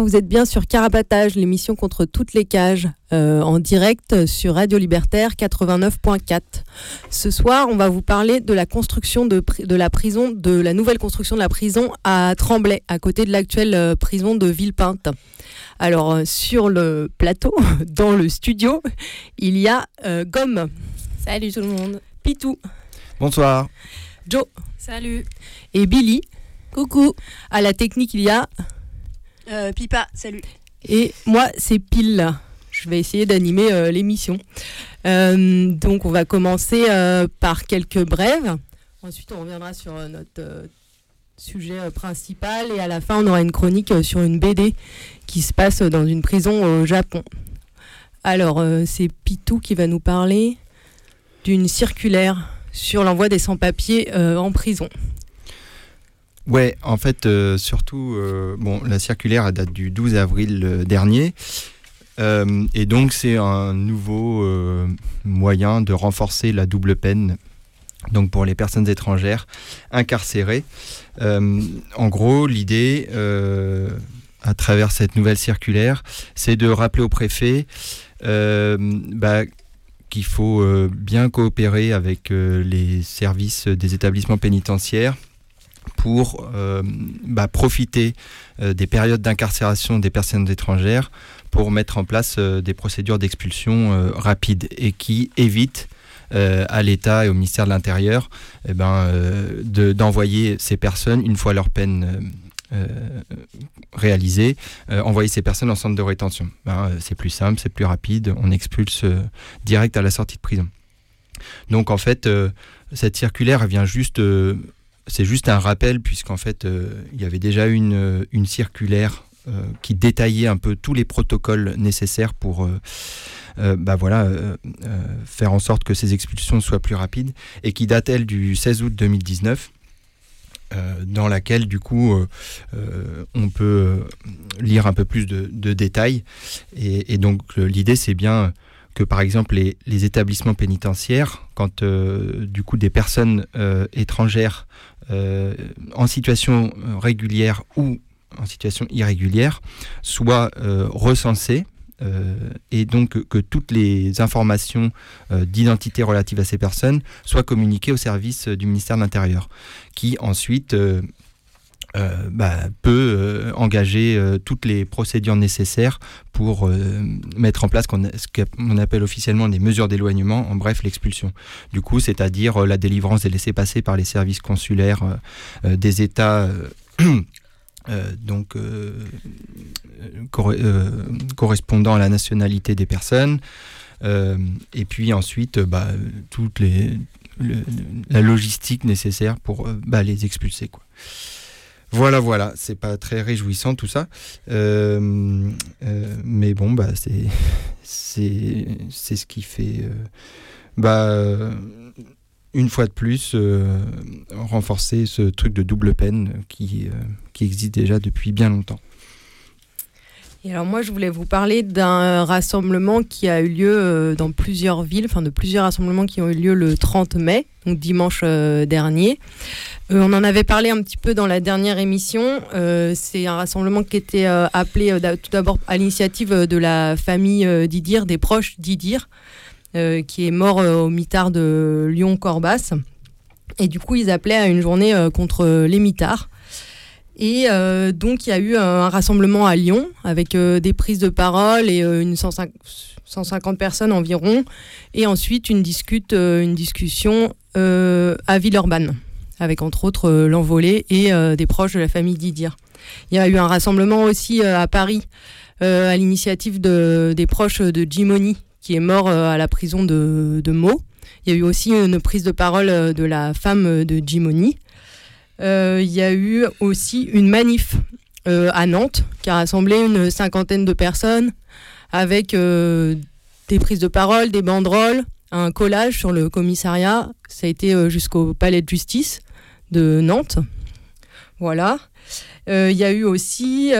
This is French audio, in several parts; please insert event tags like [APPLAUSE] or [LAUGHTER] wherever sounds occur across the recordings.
Vous êtes bien sur Carapatage, l'émission contre toutes les cages, euh, en direct sur Radio Libertaire 89.4. Ce soir, on va vous parler de la construction de, de, la prison, de la nouvelle construction de la prison à Tremblay, à côté de l'actuelle euh, prison de Villepinte. Alors, euh, sur le plateau, [LAUGHS] dans le studio, il y a euh, Gomme. Salut tout le monde. Pitou. Bonsoir. Joe. Salut. Et Billy. Coucou. À la technique, il y a. Euh, Pipa, salut. Et moi, c'est Pile. Je vais essayer d'animer euh, l'émission. Euh, donc, on va commencer par quelques brèves. Ensuite, on reviendra sur notre sujet principal. Et à la fin, on aura une chronique sur une BD qui se passe dans une prison au Japon. Alors, c'est Pitou qui va nous parler d'une circulaire sur l'envoi des sans-papiers en prison. Ouais, en fait, euh, surtout, euh, bon, la circulaire date du 12 avril euh, dernier. Et donc, c'est un nouveau moyen de renforcer la double peine. Donc, pour les personnes étrangères incarcérées. En gros, l'idée, à travers cette nouvelle circulaire, c'est de rappeler au préfet bah, qu'il faut bien coopérer avec les services des établissements pénitentiaires pour euh, bah, profiter euh, des périodes d'incarcération des personnes étrangères pour mettre en place euh, des procédures d'expulsion rapides et qui évitent à l'État et au ministère de l'Intérieur eh ben, de- d'envoyer ces personnes, une fois leur peine réalisée, envoyer ces personnes en centre de rétention. Ben, c'est plus simple, c'est plus rapide, on expulse direct à la sortie de prison. Donc en fait, cette circulaire vient juste c'est juste un rappel puisqu'en fait euh, il y avait déjà une, euh, circulaire euh, qui détaillait un peu tous les protocoles nécessaires pour bah faire en sorte que ces expulsions soient plus rapides et qui date elle du 16 août 2019 euh, dans laquelle du coup on peut lire un peu plus de, détails. Et, donc l'idée c'est bien que par exemple les, établissements pénitentiaires, quand euh, du coup des personnes euh, étrangères euh, en situation régulière ou en situation irrégulière soient recensées et donc que, toutes les informations d'identité relatives à ces personnes soient communiquées au service du ministère de l'Intérieur, qui ensuite euh, bah, peut euh, engager euh, toutes les procédures nécessaires pour euh, mettre en place ce qu'on appelle officiellement des mesures d'éloignement, en bref l'expulsion. Du coup, c'est-à-dire la délivrance des laissés-passer par les services consulaires des États. [CLEARS THROAT] donc corre- correspondant à la nationalité des personnes et puis ensuite bah, toutes les le- la logistique nécessaire pour bah, les expulser. Voilà, voilà, c'est pas très réjouissant tout ça, Euh, euh, mais bon, bah c'est c'est ce qui fait, euh, bah une fois de plus renforcer ce truc de double peine qui existe déjà depuis bien longtemps. Et alors moi, je voulais vous parler d'un rassemblement qui a eu lieu euh, dans plusieurs villes, enfin de plusieurs rassemblements qui ont eu lieu le 30 mai, donc dimanche euh, dernier. Euh, on en avait parlé un petit peu dans la dernière émission. Euh, C'est un rassemblement qui était euh, appelé euh, tout d'abord à l'initiative euh, de la famille euh, d'Idir, des proches d'Idir, euh, qui est mort euh, au mitard de Lyon-Corbas. Et du coup, ils appelaient à une journée euh, contre les mitards. Et donc il y a eu un rassemblement à Lyon avec des prises de parole et une 150, personnes environ. Et ensuite une, discute, une discussion à Villeurbanne avec entre autres l'envolée et des proches de la famille Didier. Il y a eu un rassemblement aussi à Paris à l'initiative de, des proches de Jimoni qui est mort à la prison de, de Meaux. Il y a eu aussi une prise de parole euh, de la femme euh, de Jimoni. Euh, il y a eu aussi une manif à Nantes qui a rassemblé une cinquantaine de personnes avec des prises de parole, des banderoles, un collage sur le commissariat. Ça a été jusqu'au palais de justice de Nantes. Voilà. Il y a eu aussi,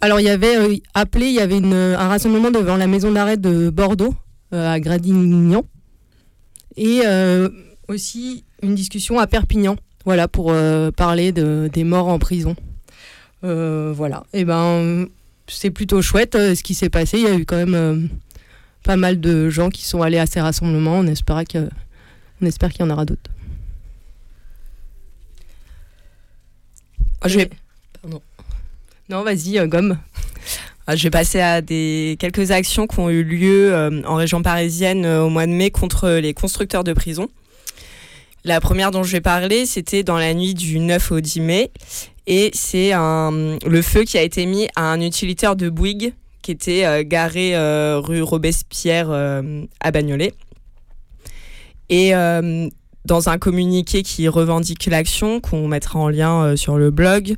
alors il y avait appelé, il y avait un rassemblement devant la maison d'arrêt de Bordeaux à Gradignan et euh, aussi une discussion à Perpignan, voilà, pour euh, parler de, des morts en prison. Euh, voilà, et ben c'est plutôt chouette ce qui s'est passé. Il y a eu quand même pas mal de gens qui sont allés à ces rassemblements. On espère que, on espère qu'il y en aura d'autres. Ah, je vais... Pardon. Non, vas-y, gomme. Ah, je vais passer à des quelques actions qui ont eu lieu euh, en région parisienne euh, au mois de mai contre les constructeurs de prisons. La première dont je vais parler, c'était dans la nuit du 9 au 10 mai, et c'est le feu qui a été mis à un utilitaire de Bouygues qui était euh, garé rue Robespierre à Bagnolet. Et dans un communiqué qui revendique l'action, qu'on mettra en lien sur le blog,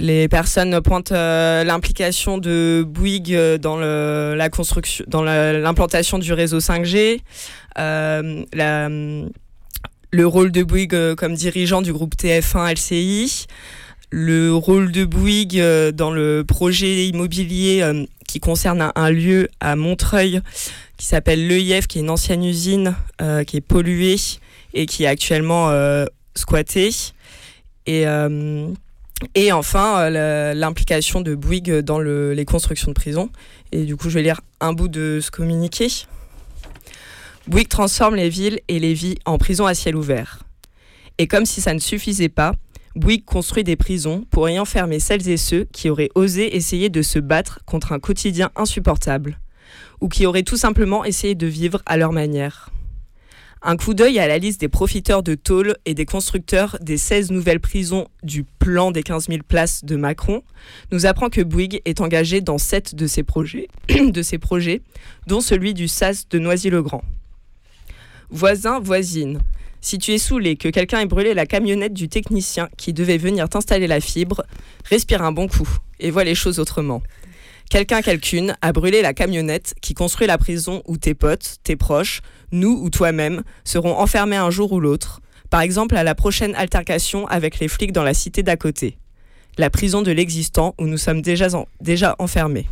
les personnes pointent euh, l'implication de Bouygues dans l'implantation du réseau 5G, euh, le rôle de Bouygues euh, comme dirigeant du groupe TF1 LCI, le rôle de Bouygues dans le projet immobilier qui concerne un, lieu à Montreuil qui s'appelle l'EIF, qui est une ancienne usine qui est polluée et qui est actuellement squattée. Et et enfin, euh, l'implication de Bouygues dans les constructions de prisons. Et du coup, je vais lire un bout de ce communiqué. Bouygues transforme les villes et les vies en prisons à ciel ouvert. Et comme si ça ne suffisait pas, Bouygues construit des prisons pour y enfermer celles et ceux qui auraient osé essayer de se battre contre un quotidien insupportable, ou qui auraient tout simplement essayé de vivre à leur manière. Un coup d'œil à la liste des profiteurs de tôle et des constructeurs des 16 nouvelles prisons du plan des 15 000 places de Macron nous apprend que Bouygues est engagé dans 7 [CLEARS THROAT] de ses projets, dont celui du SAS de Noisy-le-Grand. Voisin, voisine, si tu es saoulé que quelqu'un ait brûlé la camionnette du technicien qui devait venir t'installer la fibre, respire un bon coup et vois les choses autrement. Quelqu'un, quelqu'une a brûlé la camionnette qui construit la prison où tes potes, tes proches, nous ou toi-même serons enfermés un jour ou l'autre, par exemple à la prochaine altercation avec les flics dans la cité d'à côté, la prison de l'existant où nous sommes déjà, déjà enfermés.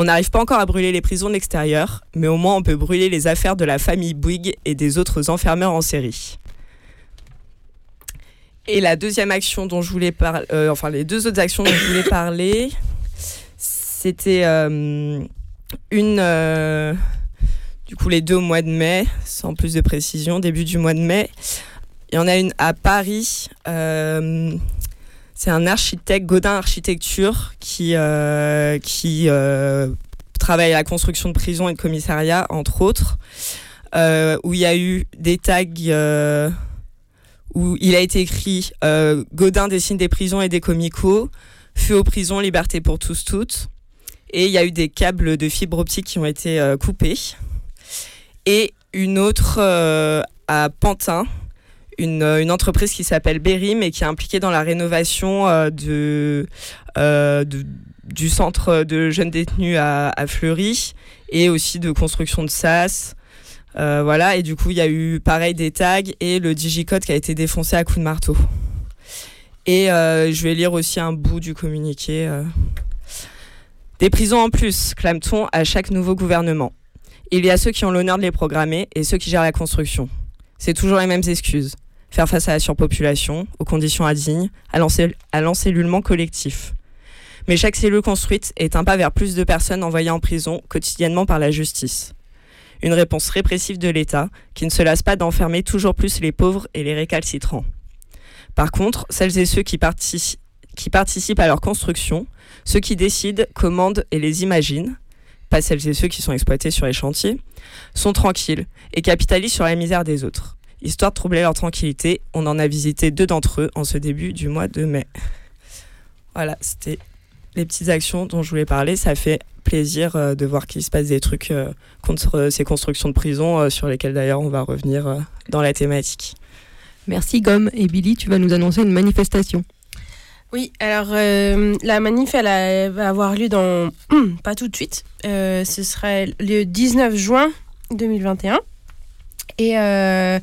On n'arrive pas encore à brûler les prisons de l'extérieur, mais au moins on peut brûler les affaires de la famille Bouygues et des autres enfermeurs en série. Et la deuxième action dont je voulais parler, euh, enfin les deux autres actions dont je voulais parler, c'était euh, une. Euh, du coup, les deux au mois de mai, sans plus de précision, début du mois de mai. Il y en a une à Paris. Euh, c'est un architecte, Godin Architecture, qui, qui travaille à la construction de prisons et de commissariats, entre autres, où il y a eu des tags où il a été écrit Godin dessine des prisons et des comicos, feu aux prisons, liberté pour tous, toutes. Et il y a eu des câbles de fibre optique qui ont été euh, coupés. Et une autre euh, à Pantin, une, euh, une, entreprise qui s'appelle Berim et qui est impliquée dans la rénovation de, de, du centre de jeunes détenus à, à, Fleury et aussi de construction de SAS. voilà, et du coup, il y a eu pareil des tags et le digicode qui a été défoncé à coups de marteau. Et je vais lire aussi un bout du communiqué. Des prisons en plus, clame-t-on à chaque nouveau gouvernement. Il y a ceux qui ont l'honneur de les programmer et ceux qui gèrent la construction. C'est toujours les mêmes excuses. Faire face à la surpopulation, aux conditions indignes, à l'encellulement collectif. Mais chaque cellule construite est un pas vers plus de personnes envoyées en prison quotidiennement par la justice. Une réponse répressive de l'État qui ne se lasse pas d'enfermer toujours plus les pauvres et les récalcitrants. Par contre, celles et ceux qui, qui participent à leur construction, ceux qui décident, commandent et les imaginent, pas celles et ceux qui sont exploités sur les chantiers, sont tranquilles et capitalisent sur la misère des autres. Histoire de troubler leur tranquillité, on en a visité deux d'entre eux en ce début du mois de mai. Voilà, c'était les petites actions dont je voulais parler. Ça fait plaisir euh, de voir qu'il se passe des trucs euh, contre euh, ces constructions de prison, sur lesquelles d'ailleurs on va revenir dans la thématique. Merci Gomme. Et Billy, tu vas nous annoncer une manifestation. Oui, alors la manif, elle, va avoir lieu dans... [CLEARS THROAT] pas tout de suite. ce sera le 19 juin 2021. Et elle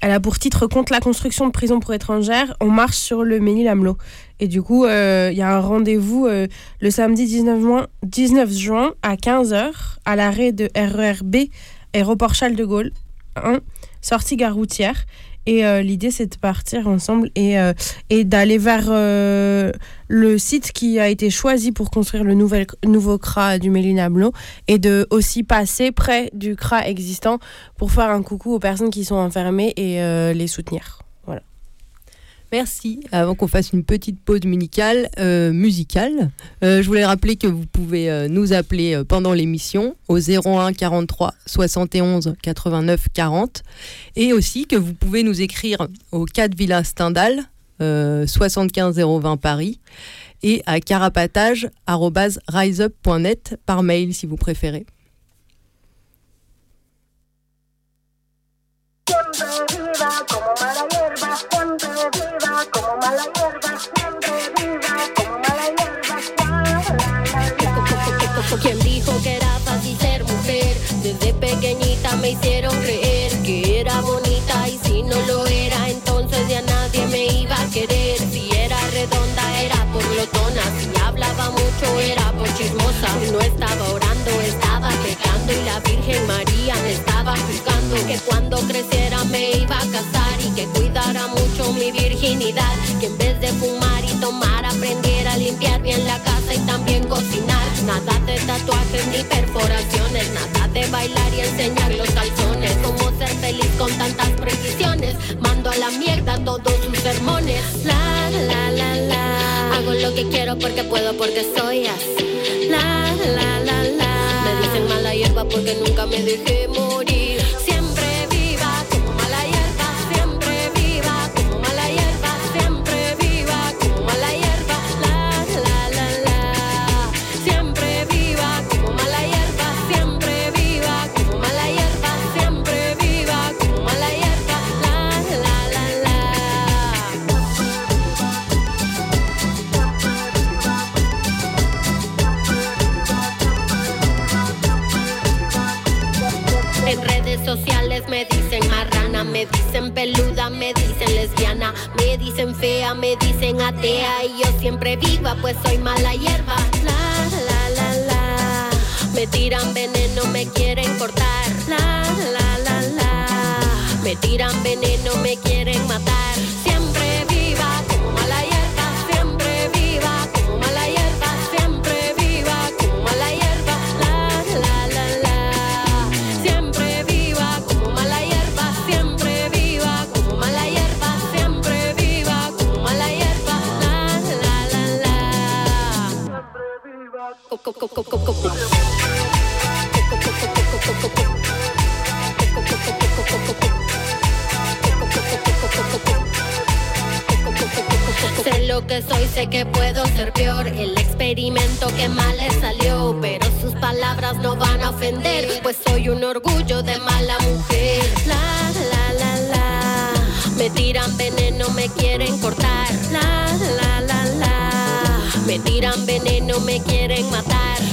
a pour titre Contre la construction de prisons pour étrangères, on marche sur le Ménil-Amelot. Et du coup, il y a un rendez-vous le samedi 19 juin, 19 juin à 15h à l'arrêt de RERB, aéroport Charles de Gaulle 1, sortie gare routière. Et l'idée, c'est de partir ensemble et, et d'aller vers le site qui a été choisi pour construire le nouvel, nouveau CRA du Mélinablo et de aussi passer près du CRA existant pour faire un coucou aux personnes qui sont enfermées et les soutenir. Merci. Avant qu'on fasse une petite pause musicale, euh, euh, je voulais rappeler que vous pouvez euh, nous appeler pendant l'émission au 01 43 71 89 40 et aussi que vous pouvez nous écrire au 4 Villa Stendhal 75 020 Paris et à carapatage.riseup.net par mail si vous préférez. Hicieron creer que era bonita y si no lo era, entonces ya nadie me iba a querer. Si era redonda era por lotona, si hablaba mucho era por chismosa. No estaba orando, estaba pecando y la Virgen María me estaba juzgando que cuando creciera me iba a casar y que cuidara mucho mi virginidad, que en vez de fumar y tomar aprendiera a limpiar bien la casa y también cocinar. Nada de tatuajes ni perforaciones, nada de bailar y enseñar los calzones. Cómo ser feliz con tantas precisiones. Mando a la mierda todos sus sermones. La la la la. Hago lo que quiero porque puedo, porque soy así. La la la la. Me dicen mala hierba porque nunca me dejé morir. Dicen peluda, me dicen lesbiana, me dicen fea, me dicen atea y yo siempre viva, pues soy mala hierba. La la la la, me tiran veneno, me quieren cortar. La la la la, me tiran veneno, me quieren Sé lo que soy, sé que puedo ser peor. El experimento que mal le salió, pero sus palabras no van a ofender, pues soy un orgullo de mala mujer. La la la la, me tiran veneno, me quieren cortar. Tiran veneno, me quieren matar.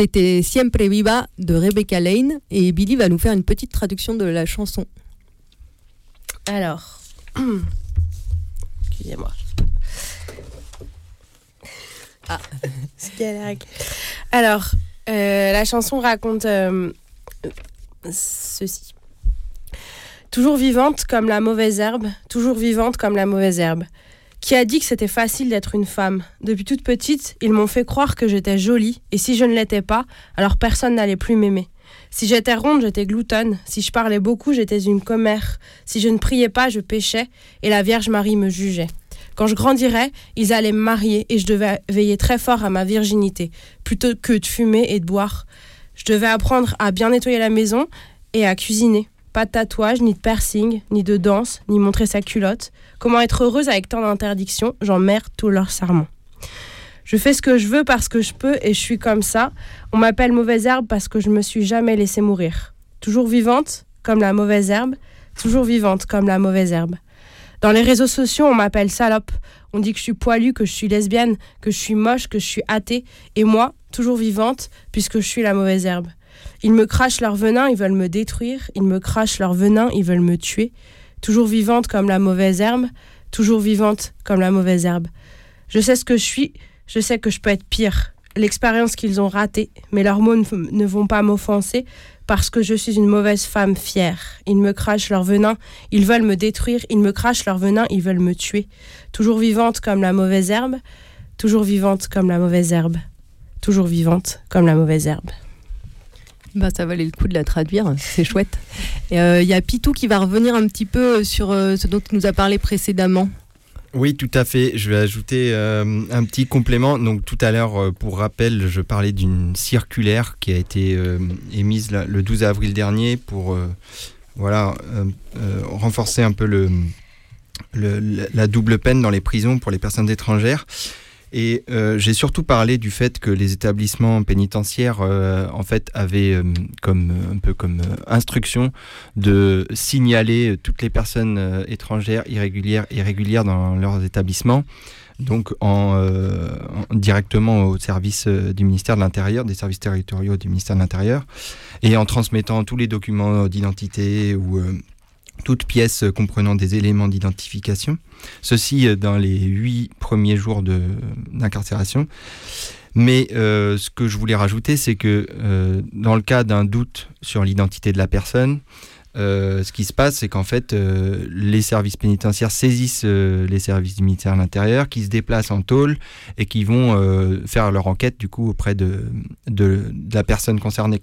C'était Siempre Viva de Rebecca Lane et Billy va nous faire une petite traduction de la chanson. Alors, [COUGHS] excusez-moi. Ah. [LAUGHS] Alors, euh, la chanson raconte euh, ceci. Toujours vivante comme la mauvaise herbe, toujours vivante comme la mauvaise herbe. Qui a dit que c'était facile d'être une femme Depuis toute petite, ils m'ont fait croire que j'étais jolie, et si je ne l'étais pas, alors personne n'allait plus m'aimer. Si j'étais ronde, j'étais gloutonne. Si je parlais beaucoup, j'étais une commère. Si je ne priais pas, je péchais, et la Vierge Marie me jugeait. Quand je grandirais, ils allaient me marier, et je devais veiller très fort à ma virginité, plutôt que de fumer et de boire. Je devais apprendre à bien nettoyer la maison et à cuisiner. Pas de tatouage, ni de piercing, ni de danse, ni montrer sa culotte. Comment être heureuse avec tant d'interdictions? J'emmerde tous leurs serments. Je fais ce que je veux parce que je peux et je suis comme ça. On m'appelle mauvaise herbe parce que je me suis jamais laissée mourir. Toujours vivante, comme la mauvaise herbe. Toujours vivante, comme la mauvaise herbe. Dans les réseaux sociaux, on m'appelle salope. On dit que je suis poilue, que je suis lesbienne, que je suis moche, que je suis athée. Et moi, toujours vivante, puisque je suis la mauvaise herbe. Ils me crachent leur venin, ils veulent me détruire. Ils me crachent leur venin, ils veulent me tuer. Toujours vivante comme la mauvaise herbe. Toujours vivante comme la mauvaise herbe. Je sais ce que je suis, je sais que je peux être pire. L'expérience qu'ils ont ratée, mais leurs mots ne vont pas m'offenser parce que je suis une mauvaise femme fière. Ils me crachent leur venin, ils veulent me détruire, ils me crachent leur venin, ils veulent me tuer. Toujours vivante comme la mauvaise herbe, toujours vivante comme la mauvaise herbe, toujours vivante comme la mauvaise herbe. Bah, ça valait le coup de la traduire, c'est chouette. Il euh, y a Pitou qui va revenir un petit peu sur euh, ce dont tu nous as parlé précédemment. Oui, tout à fait. Je vais ajouter euh, un petit complément. Donc tout à l'heure, pour rappel, je parlais d'une circulaire qui a été émise le 12 avril dernier pour voilà, renforcer un peu le, la double peine dans les prisons pour les personnes étrangères. Et euh, j'ai surtout parlé du fait que les établissements pénitentiaires, euh, en fait, avaient euh, comme un peu comme instruction de signaler toutes les personnes étrangères irrégulières, irrégulières dans leurs établissements. Donc en, directement au service du ministère de l'Intérieur, des services territoriaux du ministère de l'Intérieur, et en transmettant tous les documents d'identité ou toute pièce comprenant des éléments d'identification. Ceci euh, dans les huit premiers jours d'incarcération. Mais euh, ce que je voulais rajouter, c'est que euh, dans le cas d'un doute sur l'identité de la personne, ce qui se passe, c'est qu'en fait, les services pénitentiaires saisissent les services du ministère de l'Intérieur, qui se déplacent en tôle et qui vont faire leur enquête du coup auprès de, la personne concernée.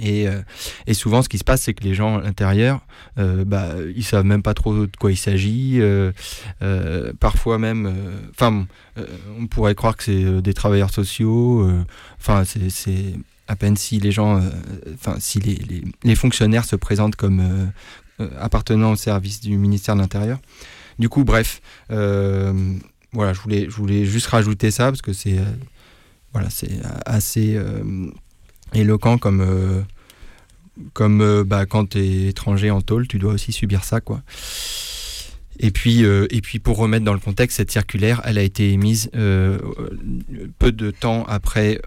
Et, euh, et, souvent, ce qui se passe, c'est que les gens à l'intérieur, euh, bah, ils savent même pas trop de quoi il s'agit. Euh, euh parfois même, enfin, on pourrait croire que c'est des travailleurs sociaux. Enfin, c'est à peine si les gens, enfin, si les, les, les, fonctionnaires se présentent comme appartenant au service du ministère de l'Intérieur. Du coup, bref, voilà, je voulais, je voulais juste rajouter ça parce que c'est, voilà, c'est assez éloquent comme, euh, comme euh, bah, quand tu es étranger en tôle, tu dois aussi subir ça. quoi. Et puis, euh, et puis pour remettre dans le contexte, cette circulaire, elle a été émise peu de temps après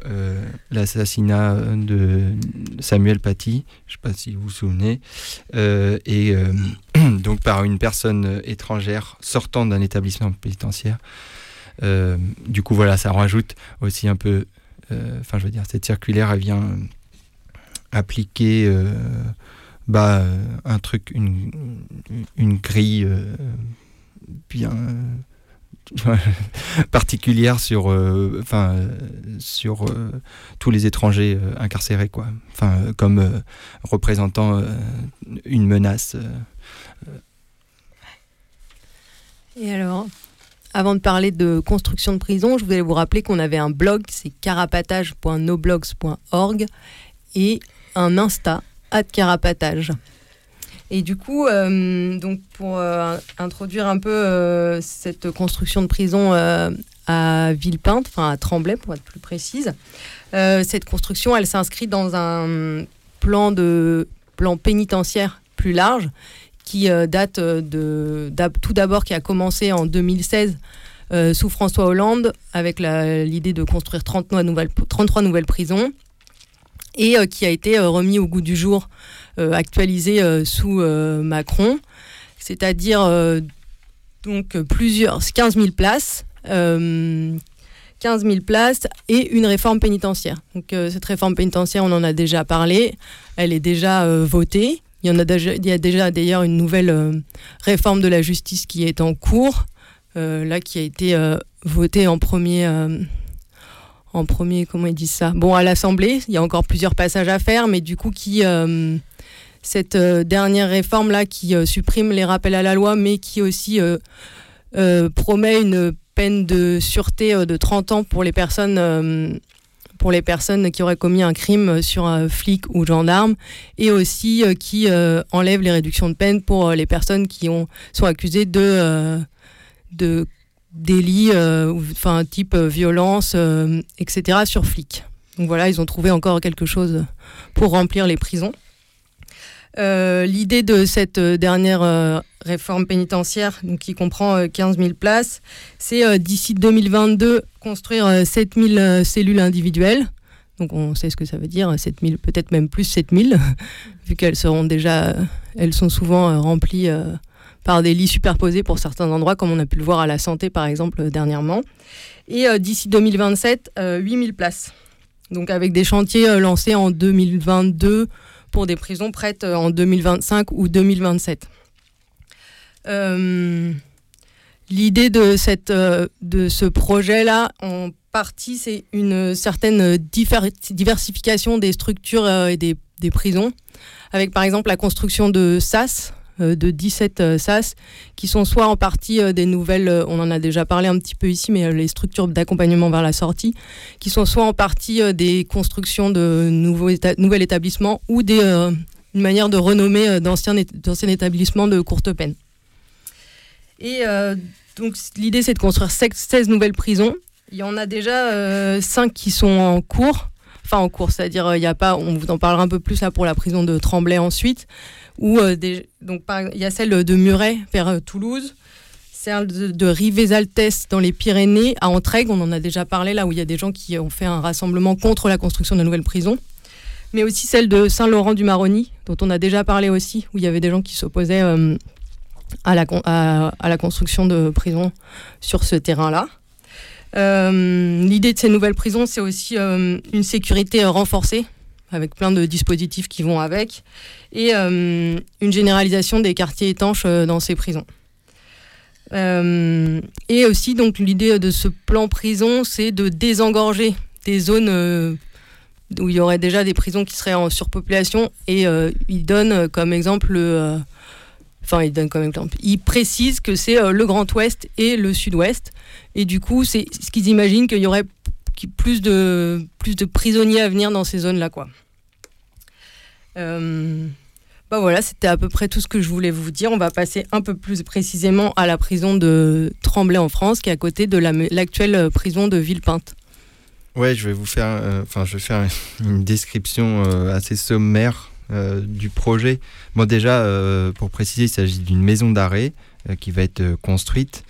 l'assassinat de Samuel Paty, je ne sais pas si vous vous souvenez, et [CLEARS THROAT] donc par une personne étrangère sortant d'un établissement pénitentiaire. du coup, voilà, ça rajoute aussi un peu enfin, je veux dire, cette circulaire, elle vient appliquer euh, bah, un truc, une, grille euh, bien [LAUGHS] particulière sur, tous les étrangers incarcérés, quoi. Comme représentant une menace. Et alors, avant de parler de construction de prison, je voulais vous rappeler qu'on avait un blog, c'est carapatage.noblogs.org et un Insta, carapatage. Et du coup, euh, donc pour euh, introduire un peu euh, cette construction de prison à Villepinte, enfin à Tremblay pour être plus précise, cette construction, elle s'inscrit dans un plan de plan pénitentiaire plus large qui euh, date euh, de, tout d'abord qui a commencé en 2016 euh, sous François Hollande avec l'idée de construire 30 nouvelles, 33 nouvelles prisons et qui a été remis au goût du jour, actualisé sous Macron, c'est-à-dire donc plusieurs 15 000 places. 15 000 places et une réforme pénitentiaire. Donc cette réforme pénitentiaire, on en a déjà parlé, elle est déjà votée. Il y, en a déjà, il y a déjà d'ailleurs une nouvelle réforme de la justice qui est en cours, là qui a été votée en premier en premier, comment ils disent ça? Bon, à l'Assemblée, il y a encore plusieurs passages à faire, mais du coup, qui euh, cette euh, dernière réforme là, qui euh, supprime les rappels à la loi, mais qui aussi promet une peine de sûreté de 30 ans pour les personnes. Pour les personnes qui auraient commis un crime sur un flic ou gendarme, et aussi qui enlève les réductions de peine pour les personnes qui ont, sont accusées de, de délits, euh, enfin type euh, violence, euh, etc. sur flics. Donc voilà, ils ont trouvé encore quelque chose pour remplir les prisons. L'idée de cette dernière réforme pénitentiaire, donc qui comprend 15 000 places, c'est d'ici 2022 construire 7 000 cellules individuelles. Donc on sait ce que ça veut dire, 7 000, peut-être même plus 7 000, [LAUGHS] vu qu'elles seront déjà, elles sont souvent remplies par des lits superposés pour certains endroits, comme on a pu le voir à la santé par exemple dernièrement. Et euh, d'ici 2027, 8000 euh, places. Donc avec des chantiers euh, lancés en 2022 pour des prisons prêtes en 2025 ou 2027. L'idée de, cette, de ce projet-là, en partie, c'est une certaine diversification des structures et des, des prisons, avec par exemple la construction de SAS, euh, de 17 euh, SAS qui sont soit en partie euh, des nouvelles, on en a déjà parlé un petit peu ici, mais les structures d'accompagnement vers la sortie, qui sont soit en partie des constructions de nouveaux nouvel établissements ou des, une manière de renommer d'anciens établissements de courte peine. Et donc l'idée c'est de construire 16 nouvelles prisons. Il y en a déjà 5 qui sont en cours. Enfin en cours, c'est-à-dire il y a pas, on vous en parlera un peu plus là pour la prison de Tremblay ensuite, euh, donc il y a celle de Muret vers euh, Toulouse, celle de, de Rivesaltes dans les Pyrénées à Entraigues, on en a déjà parlé là où il y a des gens qui ont fait un rassemblement contre la construction de nouvelles prisons, mais aussi celle de Saint-Laurent-du-Maroni dont on a déjà parlé aussi où il y avait des gens qui s'opposaient euh, à, la, à, la construction de prisons sur ce terrain-là. L'idée de ces nouvelles prisons, c'est aussi une sécurité renforcée avec plein de dispositifs qui vont avec, et euh, une généralisation des quartiers étanches euh, dans ces prisons. Euh, et aussi, donc, l'idée de ce plan prison, c'est de désengorger des zones où il y aurait déjà des prisons qui seraient en surpopulation, et il donne comme exemple enfin il donne comme exemple, il précise que c'est le Grand Ouest et le Sud-Ouest. Et du coup, c'est ce qu'ils imaginent qu'il y aurait plus de, plus de prisonniers à venir dans ces zones-là. quoi. Euh, bah voilà, c'était à peu près tout ce que je voulais vous dire. On va passer un peu plus précisément à la prison de Tremblay en France, qui est à côté de l'actuelle prison de Villepinte. Ouais, je vais vous faire, euh, je vais faire [LAUGHS] une description euh, assez sommaire du projet. Bon, déjà, pour préciser, il s'agit d'une maison d'arrêt qui va être construite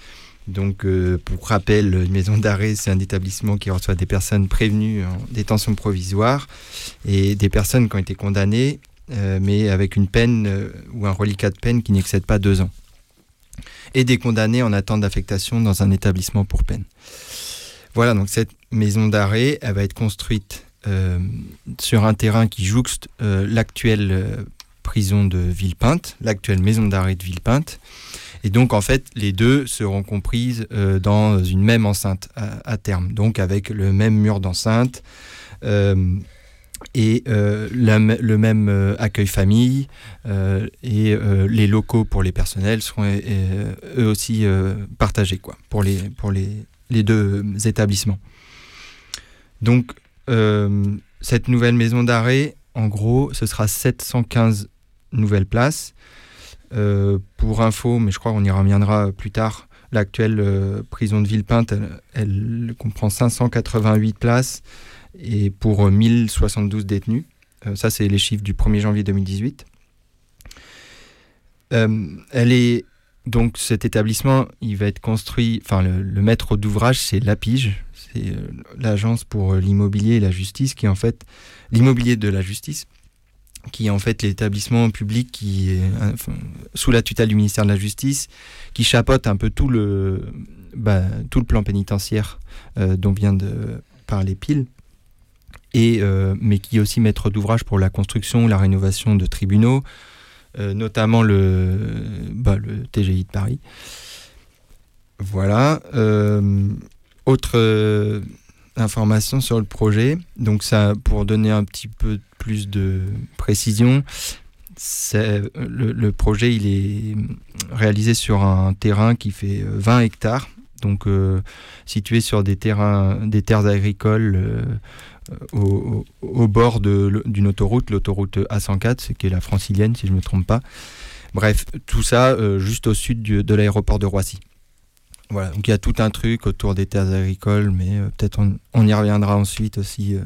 donc, euh, pour rappel, une maison d'arrêt, c'est un établissement qui reçoit des personnes prévenues en détention provisoire et des personnes qui ont été condamnées, euh, mais avec une peine euh, ou un reliquat de peine qui n'excède pas deux ans. Et des condamnés en attente d'affectation dans un établissement pour peine. Voilà, donc cette maison d'arrêt, elle va être construite sur un terrain qui jouxte l'actuelle prison de Villepinte, l'actuelle maison d'arrêt de Villepinte. Et donc, en fait, les deux seront comprises euh, dans une même enceinte à, terme, donc avec le même mur d'enceinte. Euh, et euh, le même accueil famille et les locaux pour les personnels seront eux aussi partagés quoi, pour, les, pour les, les deux établissements. Donc cette nouvelle maison d'arrêt, en gros, ce sera 715 nouvelles places euh, pour info, mais je crois qu'on y reviendra plus tard, l'actuelle euh, prison de Villepinte, elle, comprend 588 places et pour 1072 détenus. Euh, ça, c'est les chiffres du 1er janvier 2018. elle est donc cet établissement, il va être construit, enfin le, maître d'ouvrage, c'est l'APIGE, c'est euh, l'agence pour l'immobilier et la justice, qui en fait l'immobilier de la justice, qui est en fait l'établissement public qui sous la tutelle du ministère de la Justice, qui chapeaute un peu tout le, bah, tout le plan pénitentiaire dont vient de parler Pile et, euh, mais qui est aussi maître d'ouvrage pour la construction, la rénovation de tribunaux, euh, notamment le, bah, le TGI de Paris. Voilà. Euh, autre information sur le projet. Donc ça, pour donner un petit peu plus de précision, le, le, projet il est réalisé sur un terrain qui fait 20 hectares, donc situé sur des terrains, des terres agricoles au, bord d'une autoroute, l'autoroute A104, qui est la francilienne si je ne me trompe pas. Bref, tout ça euh, juste au sud de l'aéroport de Roissy. Voilà, donc il y a tout un truc autour des terres agricoles, mais euh, peut-être on, y reviendra ensuite aussi, euh,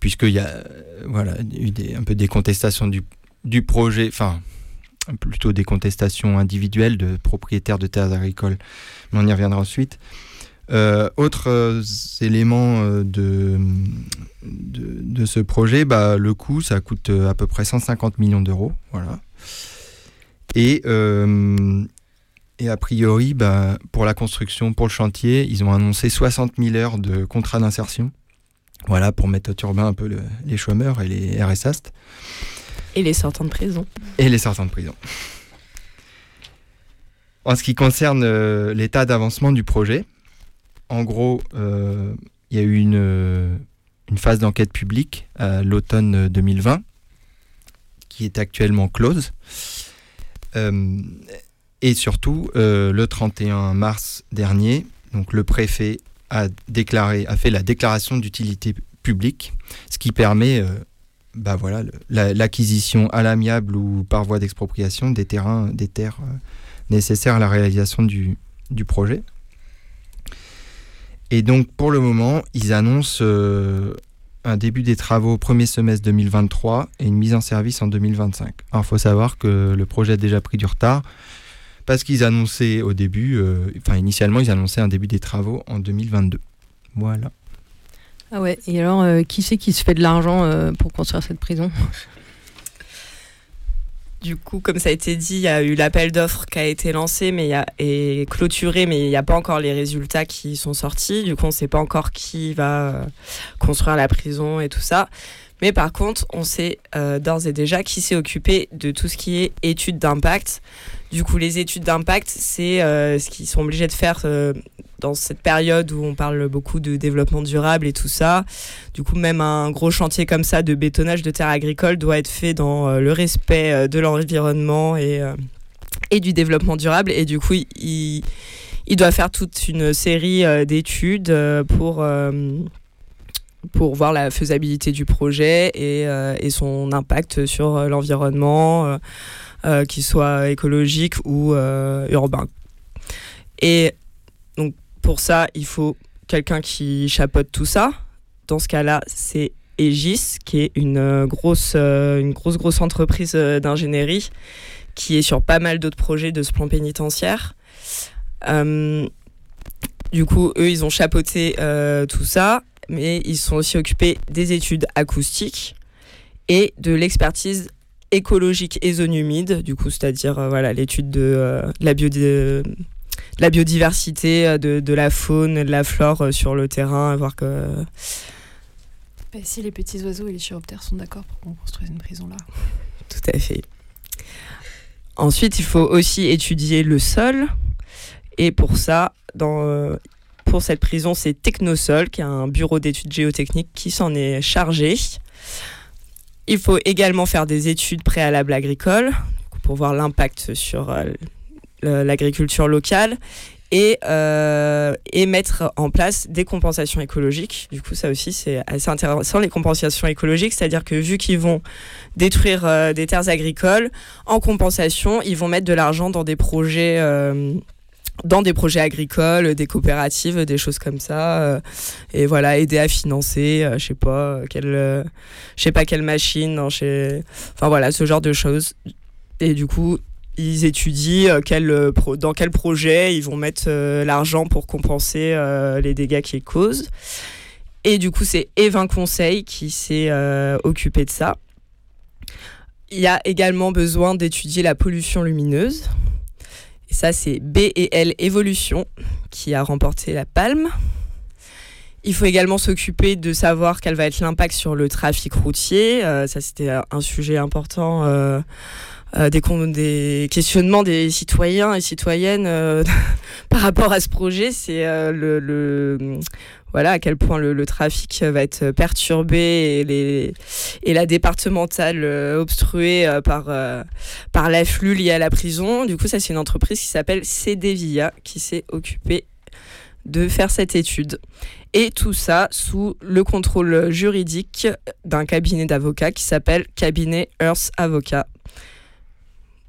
puisqu'il y a voilà, eu des, un peu des contestations du, projet, enfin plutôt des contestations individuelles de propriétaires de terres agricoles, mais on y reviendra ensuite. Euh, autres euh, éléments euh, de, de, ce projet, bah, le coût, ça coûte à peu près 150 millions d'euros. Voilà. Et, et a priori, bah, pour la construction, pour le chantier, ils ont annoncé 60 000 heures de contrat d'insertion. Voilà, pour mettre au turbin un peu les chômeurs et les RSAST. Et les sortants de prison. Et les sortants de prison. En ce qui concerne l'état d'avancement du projet, en gros, euh, il y a eu une, euh, une phase d'enquête publique à l'automne 2020 qui est actuellement close. Euh, et surtout, le 31 mars dernier, donc le préfet a, déclaré, a fait la déclaration d'utilité publique, ce qui permet bah voilà, l'acquisition à l'amiable ou par voie d'expropriation des terrains, des terres nécessaires à la réalisation du, du projet. Et donc pour le moment, ils annoncent euh, un début des travaux au premier semestre 2023 et une mise en service en 2025. Alors il faut savoir que le projet a déjà pris du retard parce qu'ils annonçaient au début, euh, enfin initialement ils annonçaient un début des travaux en 2022. Voilà. Ah ouais, et alors euh, qui c'est qui se fait de l'argent pour construire cette prison? Du coup, comme ça a été dit, il y a eu l'appel d'offres qui a été lancé mais y a, et clôturé, mais il n'y a pas encore les résultats qui sont sortis. Du coup, on ne sait pas encore qui va euh, construire la prison et tout ça. Mais par contre, on sait euh, d'ores et déjà qui s'est occupé de tout ce qui est études d'impact. Du coup, les études d'impact, c'est euh, ce qu'ils sont obligés de faire dans cette période où on parle beaucoup de développement durable et tout ça. Du coup, même un gros chantier comme ça de bétonnage de terres agricoles doit être fait dans euh, le respect euh, de l'environnement et, euh, du développement durable. Et du coup, il, doit faire toute une série d'études pour pour voir la faisabilité du projet et, et son impact sur l'environnement, qu'il soit écologique ou urbain. Et donc pour ça, il faut quelqu'un qui chapeaute tout ça. Dans ce cas-là, c'est Aegis, qui est une euh, grosse, euh, une grosse, grosse entreprise euh, d'ingénierie qui est sur pas mal d'autres projets de ce plan pénitentiaire. du coup, eux, ils ont chapeauté tout ça, mais ils sont aussi occupés des études acoustiques et de l'expertise écologique et zone humide, du coup, c'est-à-dire voilà l'étude de, de, la biodiversité la biodiversité, euh, de, de, la faune, de la flore euh, sur le terrain, voir que. Bah, si les petits oiseaux et les chiroptères sont d'accord pour qu'on construise une prison là. Tout à fait. Ensuite, il faut aussi étudier le sol. Et pour ça, dans, euh, pour cette prison, c'est Technosol, qui est un bureau d'études géotechniques, qui s'en est chargé. Il faut également faire des études préalables agricoles pour voir l'impact sur l'agriculture locale et, euh, et, mettre en place des compensations écologiques. Du coup, ça aussi, c'est assez intéressant, les compensations écologiques, c'est-à-dire que vu qu'ils vont détruire euh, des terres agricoles, en compensation, ils vont mettre de l'argent dans des projets... Euh, dans des projets agricoles, des coopératives, des choses comme ça, et voilà, aider à financer, je sais pas quelle, je sais pas quelle machine, enfin voilà, ce genre de choses. Et du coup, ils étudient quel, dans quel projet ils vont mettre l'argent pour compenser les dégâts qu'ils causent. Et du coup, c'est Evin Conseil qui s'est occupé de ça. Il y a également besoin d'étudier la pollution lumineuse. Ça, c'est B Evolution qui a remporté la palme. Il faut également s'occuper de savoir quel va être l'impact sur le trafic routier. Euh, ça, c'était un sujet important euh, euh, des, des, questionnements des citoyens et citoyennes [LAUGHS] par rapport à ce projet. C'est le, voilà à quel point le, trafic va être perturbé et, la départementale obstruée par, par l'afflux lié à la prison. Du coup, ça, c'est une entreprise qui s'appelle CDVIA qui s'est occupée de faire cette étude. Et tout ça sous le contrôle juridique d'un cabinet d'avocats qui s'appelle Cabinet Earth Avocat.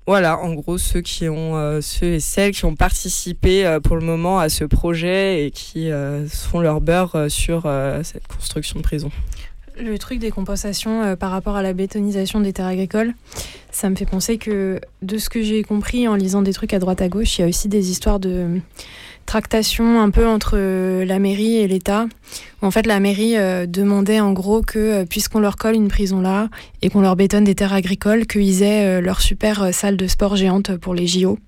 Voilà, en gros, ceux qui ont, euh, ceux et celles qui ont participé euh, pour le moment à ce projet et qui euh, font leur beurre sur cette construction de prison. Le truc des compensations par rapport à la bétonisation des terres agricoles, ça me fait penser que, de ce que j'ai compris en lisant des trucs à droite à gauche, il y a aussi des histoires de tractation un peu entre euh, la mairie et l'État. En fait, la mairie euh, demandait en gros que, euh, puisqu'on leur colle une prison là et qu'on leur bétonne des terres agricoles, qu'ils aient leur super salle de sport géante pour les JO.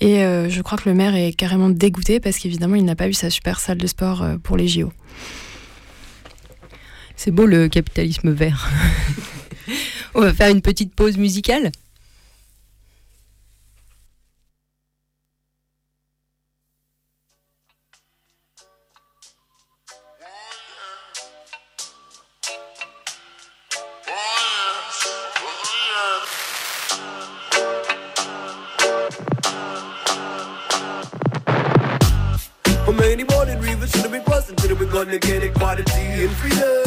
Et je crois que le maire est carrément dégoûté parce qu'évidemment, il n'a pas eu sa super salle de sport pour les JO. C'est beau le capitalisme vert. [LAUGHS] On va faire une petite pause musicale. Gonna get equality and freedom.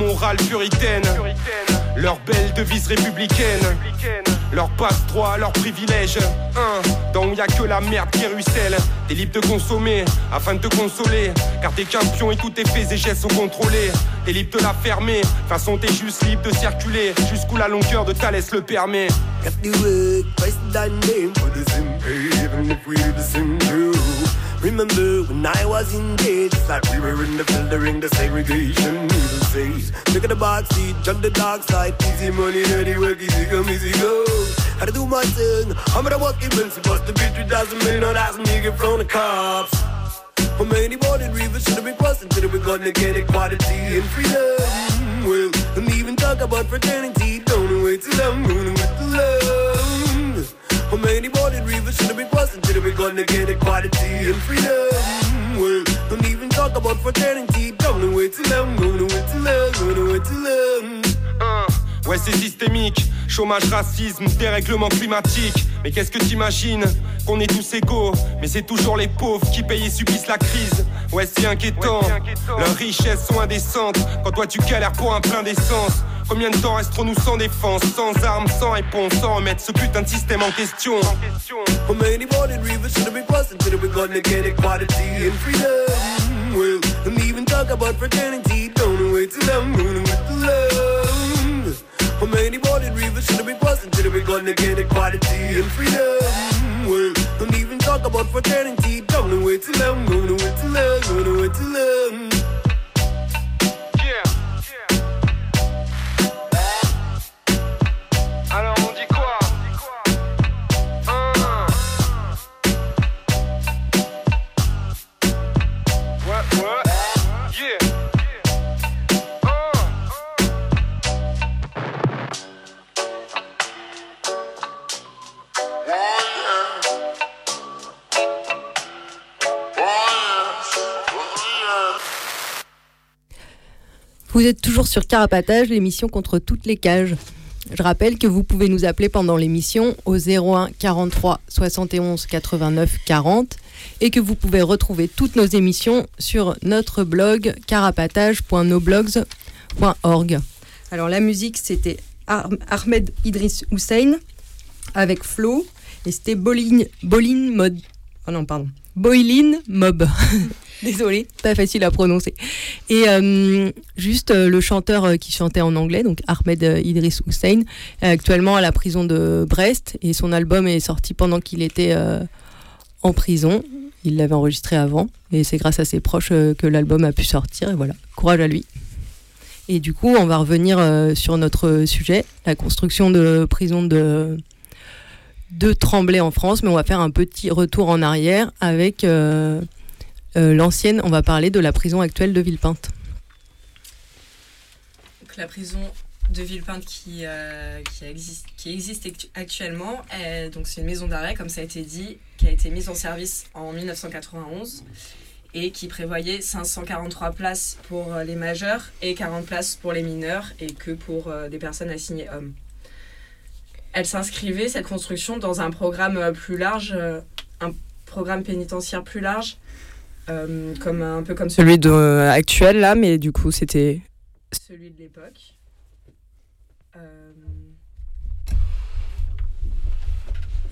Morale puritaine, leur belle devise républicaine, leur passe droit, leur privilège. Un, dans où y a que la merde qui ruisselle. T'es libre de consommer afin de te consoler, car t'es qu'un pion et tous tes faits et gestes sont contrôlés. T'es libre de la fermer, façon t'es juste libre de circuler jusqu'où la longueur de ta laisse le permet. Remember when I was in cage, like we were in the filtering the segregation evil says. Look at the box seat, jump the dark side, easy money, dirty work, easy come, easy go. How to do my thing, I'm gonna walk in, supposed to be 3,000 million, that's me, get from the cops. How many morning rivers should we cross until we're gonna get equality and freedom? Well, don't even talk about fraternity, don't wait till I'm running with the love. How many morning rivers should we cross until we're gonna get equality and freedom? Well, don't even talk about fraternity, don't wait till I'm gonna wait till I'm gonna wait till I'm. Uh. Ouais, c'est systémique. Chômage, racisme, dérèglement climatique. Mais qu'est-ce que t'imagines Qu'on est tous égaux, mais c'est toujours les pauvres qui payent et subissent la crise. Ouais, c'est inquiétant. Leurs richesses sont indécentes. Quand toi tu galères pour un plein d'essence. Combien de temps resterons-nous sans défense, sans armes, sans réponse, sans remettre ce putain de système en question? How many morning rivers should we cross until we gonna get equality and freedom? Well, even talk about fraternity, don't wait till I'm How many morning rivers should we cross until we gonna get equality and freedom? Well, don't even talk about fraternity, don't wait till I'm gonna wait till I'm gonna wait till I'm. Vous êtes toujours sur Carapatage, l'émission contre toutes les cages. Je rappelle que vous pouvez nous appeler pendant l'émission au 01 43 71 89 40 et que vous pouvez retrouver toutes nos émissions sur notre blog carapatage.noblogs.org. Alors la musique c'était Ahmed Idriss Hussein avec Flo et c'était Bolin. Oh non, pardon. Mob. [LAUGHS] [LAUGHS] Désolée, pas facile à prononcer. Et euh, juste euh, le chanteur euh, qui chantait en anglais, donc Ahmed Idriss Hussein, actuellement à la prison de Brest et son album est sorti pendant qu'il était en prison. Il l'avait enregistré avant et c'est grâce à ses proches que l'album a pu sortir. Et voilà, courage à lui. Et du coup, on va revenir sur notre sujet, la construction de prison de Tremblay en France, mais on va faire un petit retour en arrière avec euh, euh, l'ancienne, on va parler de la prison actuelle de Villepinte. La prison de Villepinte qui, euh, existe, actuellement, donc c'est une maison d'arrêt, comme ça a été dit, qui a été mise en service en 1991 et qui prévoyait 543 places pour les majeurs et 40 places pour les mineurs et que pour des personnes assignées hommes elle s'inscrivait, cette construction, dans un programme euh, plus large, euh, un programme pénitentiaire plus large, euh, comme, un peu comme celui de, actuel, là, mais du coup, c'était celui de l'époque.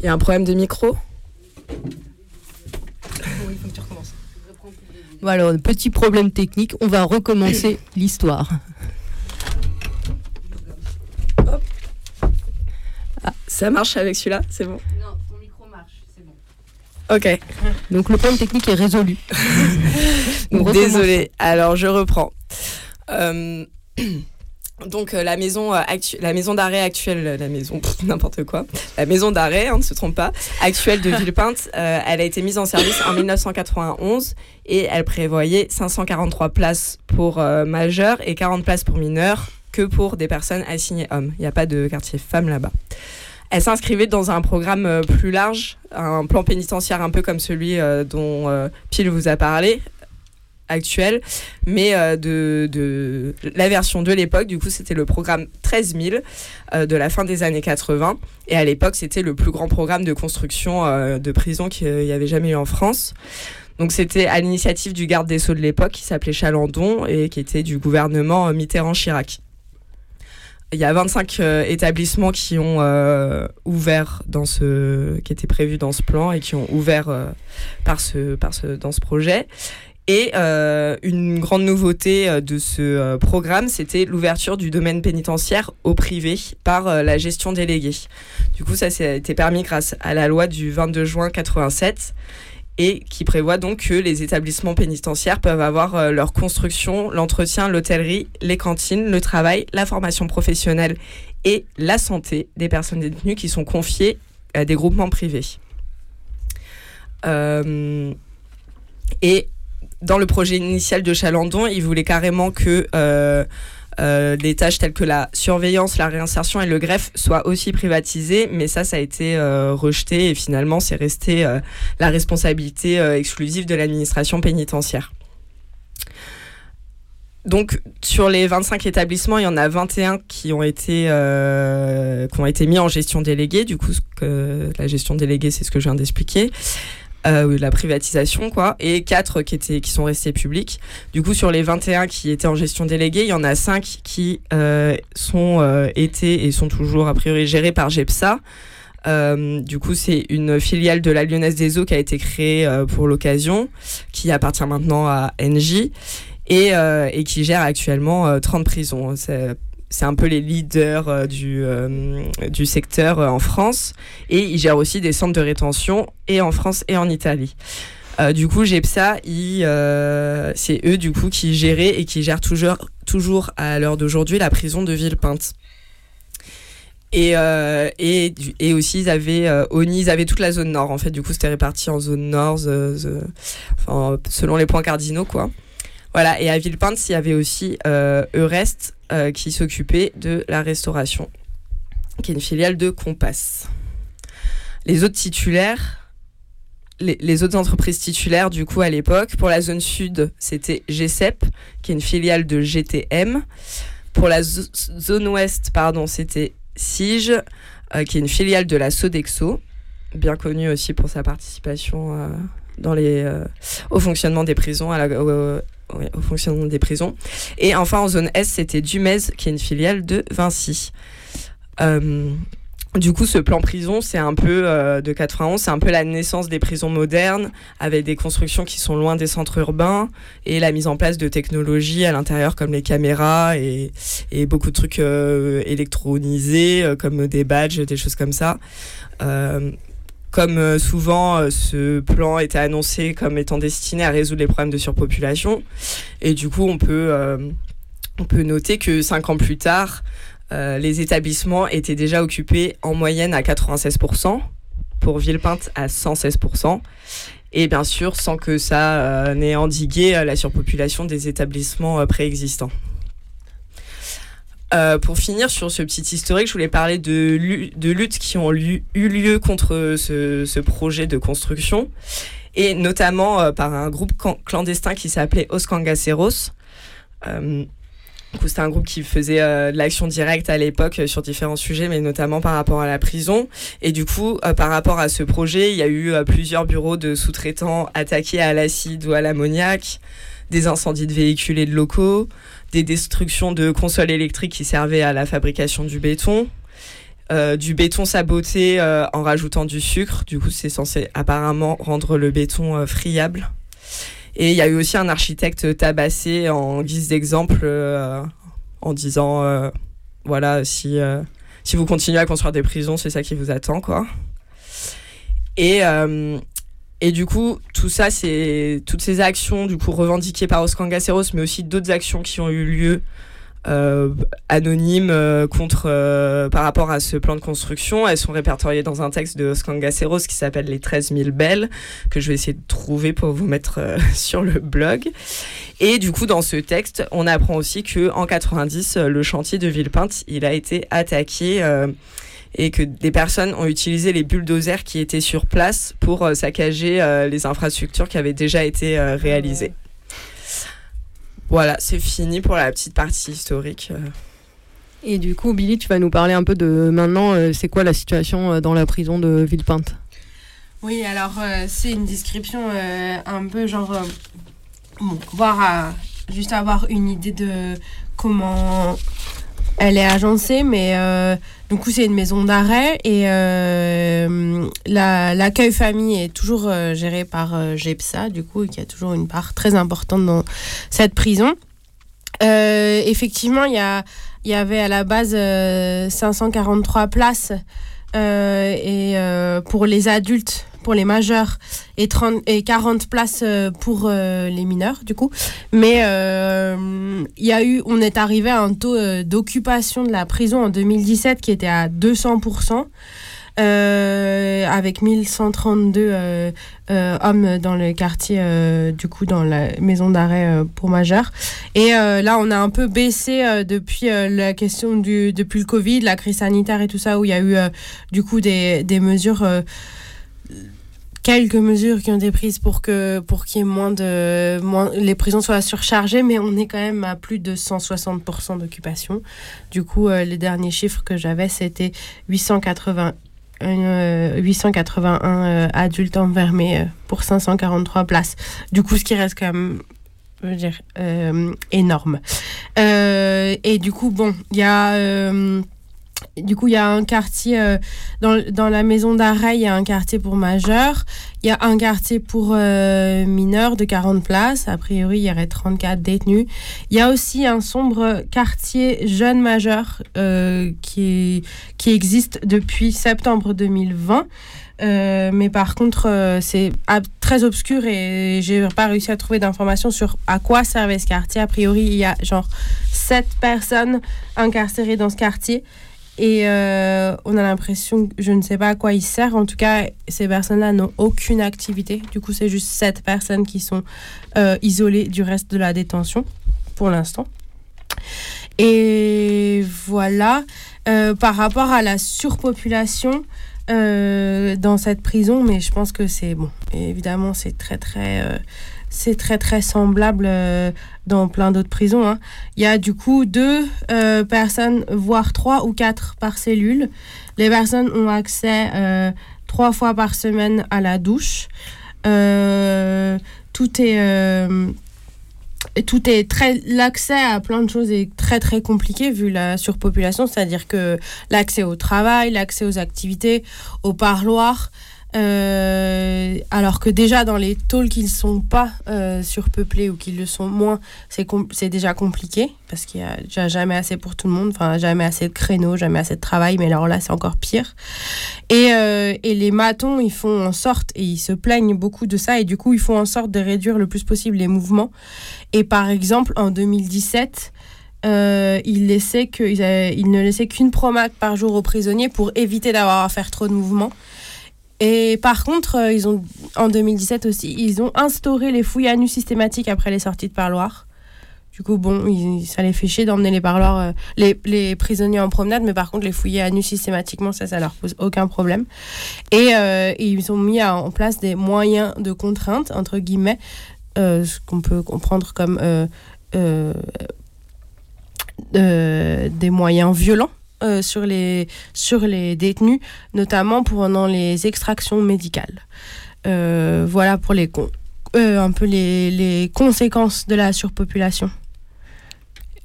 Il y a un problème de micro? Oui, il faut que tu recommences. Voilà, petit problème technique, on va recommencer [COUGHS] l'histoire. Ça marche avec celui-là C'est bon Non, ton micro marche, c'est bon. Ok. Donc le problème technique est résolu. [LAUGHS] Désolé. Alors je reprends. Euh, [CLEARS THROAT] donc euh, la maison euh, la maison d'arrêt actuelle, la maison [LAUGHS] n'importe quoi, la maison d'arrêt, on hein, ne se trompe pas, actuelle de [LAUGHS] Villepinte, elle a été mise en service en 1991 et elle prévoyait 543 places pour majeurs et 40 places pour mineurs que pour des personnes assignées hommes. Il n'y a pas de quartier femmes là-bas. Elle s'inscrivait dans un programme euh, plus large, un plan pénitentiaire un peu comme celui euh, dont euh, Pile vous a parlé, actuel, mais de, de, la version de l'époque. Du coup, c'était le programme 13 000 de la fin des années 80. Et à l'époque, c'était le plus grand programme de construction de prison qu'il y avait jamais eu en France. Donc, c'était à l'initiative du garde des Sceaux de l'époque, qui s'appelait Chalandon et qui était du gouvernement Mitterrand-Chirac il y a 25 euh, établissements qui ont euh, ouvert dans ce qui était prévu dans ce plan et qui ont ouvert euh, par ce par ce dans ce projet. Et une grande nouveauté de ce programme, c'était l'ouverture du domaine pénitentiaire au privé par la gestion déléguée. Du coup, ça s'est été permis grâce à la loi du 22 juin 87 et qui prévoit donc que les établissements pénitentiaires peuvent avoir euh, leur construction, l'entretien, l'hôtellerie, les cantines, le travail, la formation professionnelle et la santé des personnes détenues qui sont confiées à des groupements privés. Euh, et dans le projet initial de Chalandon, il voulait carrément que euh, euh, des tâches telles que la surveillance, la réinsertion et le greffe soient aussi privatisées, mais ça, ça a été euh, rejeté et finalement, c'est resté euh, la responsabilité exclusive de l'administration pénitentiaire. Donc, sur les 25 établissements, il y en a 21 qui ont été, qui ont été mis en gestion déléguée. Du coup, la gestion déléguée, c'est ce que je viens d'expliquer euh, la privatisation, quoi, et 4 qui, étaient, qui sont restés publics. Du coup, sur les 21 qui étaient en gestion déléguée, il y en a 5 qui euh, sont euh, été et sont toujours a priori gérés par GEPSA. Du coup, c'est une filiale de la Lyonnaise des Eaux qui a été créée pour l'occasion, qui appartient maintenant à NJ et, et qui gère actuellement 30 prisons. C'est c'est un peu les leaders euh, du, euh, du secteur euh, en France. Et ils gèrent aussi des centres de rétention et en France et en Italie. du coup, GEPSA, c'est eux du coup qui géraient et qui gèrent toujours, toujours à l'heure d'aujourd'hui la prison de Villepinte. Et, et, et, aussi, ils avaient, Oni, ils avaient toute la zone nord. En fait, du coup, c'était réparti en zone nord, selon les points cardinaux, quoi. Voilà, et à Villepinte, il y avait aussi Eurest, euh, qui s'occupait de la restauration, qui est une filiale de Compass. Les autres titulaires, les, autres entreprises titulaires, du coup, à l'époque, pour la zone sud, c'était GCEP, qui est une filiale de GTM. Pour la zo- zone ouest, pardon, c'était SIGE, euh, qui est une filiale de la Sodexo, bien connue aussi pour sa participation euh, dans les, au fonctionnement des prisons, à la- au fonctionnement des prisons. Et enfin, en zone Est, c'était Dumez, qui est une filiale de Vinci. Euh, du coup, ce plan prison, c'est un peu euh, de 91, c'est un peu la naissance des prisons modernes, avec des constructions qui sont loin des centres urbains et la mise en place de technologies à l'intérieur comme les caméras et, beaucoup de trucs euh, électronisés comme des badges, des choses comme ça. Comme euh, souvent, euh, ce plan était annoncé comme étant destiné à résoudre les problèmes de surpopulation. Et du coup, on peut, euh, noter que cinq ans plus tard, les établissements étaient déjà occupés en moyenne à 96%, pour Villepinte à 116%, et bien sûr sans que ça n'ait endigué la surpopulation des établissements préexistants. Euh, pour finir sur ce petit historique, je voulais parler de, lu- de luttes qui ont eu lieu contre ce, projet de construction, et notamment euh, par un groupe clandestin qui s'appelait Os Cangaceros. Euh, c'était un groupe qui faisait euh, de l'action directe à l'époque sur différents sujets, mais notamment par rapport à la prison. Et du coup, par rapport à ce projet, il y a eu plusieurs bureaux de sous-traitants attaqués à l'acide ou à l'ammoniac, des incendies de véhicules et de locaux, des destructions de consoles électriques qui servaient à la fabrication du béton, euh, du béton saboté euh, en rajoutant du sucre. Du coup, c'est censé apparemment rendre le béton euh, friable. Et il y a eu aussi un architecte tabassé en guise d'exemple en disant voilà, si, si vous continuez à construire des prisons, c'est ça qui vous attend, quoi. Et, et du coup, tout ça, c'est toutes ces actions du coup revendiquées par Oscar Gaceros, mais aussi d'autres actions qui ont eu lieu euh, anonymes euh, contre euh, par rapport à ce plan de construction. Elles sont répertoriées dans un texte de Oscar Gaceros qui s'appelle Les 13 000 belles, que je vais essayer de trouver pour vous mettre [LAUGHS] sur le blog. Et du coup, dans ce texte, on apprend aussi que en 90, euh, le chantier de Villepinte, il a été attaqué. Et que des personnes ont utilisé les bulldozers qui étaient sur place pour euh, saccager euh, les infrastructures qui avaient déjà été euh, réalisées. Voilà, c'est fini pour la petite partie historique. Et du coup, Billy, tu vas nous parler un peu de maintenant, euh, c'est quoi la situation euh, dans la prison de Villepinte? Oui, alors euh, c'est une description euh, un peu genre. euh, bon, voir à- juste avoir une idée de comment elle est agencée, mais euh, du coup, c'est une maison d'arrêt et euh, la- l'accueil famille est toujours euh, géré par euh, GEPSA, du coup, qui a toujours une part très importante dans cette prison. Euh, effectivement, il y, a, y avait à la base euh, 543 places euh, et euh, pour les adultes, pour les majeurs, et, 30, et 40 places euh, pour euh, les mineurs, du coup. Mais euh, y a eu, on est arrivé à un taux euh, d'occupation de la prison en 2017 qui était à 200%. euh, avec 1132 euh, euh, hommes dans le quartier, du coup, dans la maison d'arrêt pour majeurs. Et là, on a un peu baissé depuis la question du depuis le Covid, la crise sanitaire et tout ça, où il y a eu du coup des, des mesures, quelques mesures qui ont été prises pour que pour qu'il y ait moins de moins, les prisons soient surchargées, mais on est quand même à plus de 160% d'occupation. Du coup, euh, les derniers chiffres que j'avais, c'était 880 euh, 881 euh, adultes enfermés euh, pour 543 places. Du coup, ce qui reste quand même je veux dire, euh, énorme. Euh, et du coup, bon, il y a. du coup, il y a un quartier euh, dans, dans la maison d'arrêt, il y a un quartier pour majeurs, il y a un quartier pour euh, mineurs de 40 places. A priori, il y aurait 34 détenus. Il y a aussi un sombre quartier jeunes majeurs euh, qui, qui existe depuis septembre 2020. Euh, mais par contre, c'est très obscur et j'ai pas réussi à trouver d'informations sur à quoi servait ce quartier. A priori, il y a genre sept personnes incarcérées dans ce quartier. Et euh, on a l'impression, je ne sais pas à quoi il sert. En tout cas, ces personnes-là n'ont aucune activité. Du coup, c'est juste sept personnes qui sont euh, isolées du reste de la détention pour l'instant. Et voilà. Euh, par rapport à la surpopulation, dans cette prison, mais je pense que c'est bon. Évidemment, c'est très très c'est très très semblable euh, dans plein d'autres prisons. hein. Il y a du coup deux euh, personnes, voire trois ou quatre par cellule. Les personnes ont accès euh, trois fois par semaine à la douche. Tout est tout est très l'accès à plein de choses est très très compliqué vu la surpopulation, c'est-à-dire que l'accès au travail, l'accès aux activités, au parloir, euh, alors que déjà dans les tôles qui ne sont pas euh, surpeuplés ou qui le sont moins, c'est déjà compliqué parce qu'il y a jamais assez pour tout le monde, enfin jamais assez de créneaux, jamais assez de travail, mais alors là c'est encore pire. Et, euh, et les matons, ils font en sorte, et ils se plaignent beaucoup de ça, et du coup ils font en sorte de réduire le plus possible les mouvements. Et par exemple en 2017, euh, ils, laissaient ils, ils ne laissaient qu'une promade par jour aux prisonniers pour éviter d'avoir à faire trop de mouvements. Et par contre, euh, ils ont, en 2017 aussi, ils ont instauré les fouilles à nu systématiques après les sorties de parloir. Du coup, bon, ils- ça les fait chier d'emmener les parloirs, euh, les, prisonniers en promenade, mais par contre, les fouiller à nu systématiquement, ça, ça leur pose aucun problème. Et, euh, ils ont mis en place des moyens de contrainte, entre guillemets, ce qu'on peut comprendre comme des moyens violents euh, sur, les, sur les détenus, notamment pendant les extractions médicales. Euh, voilà pour les con- euh, un peu les, les conséquences de la surpopulation.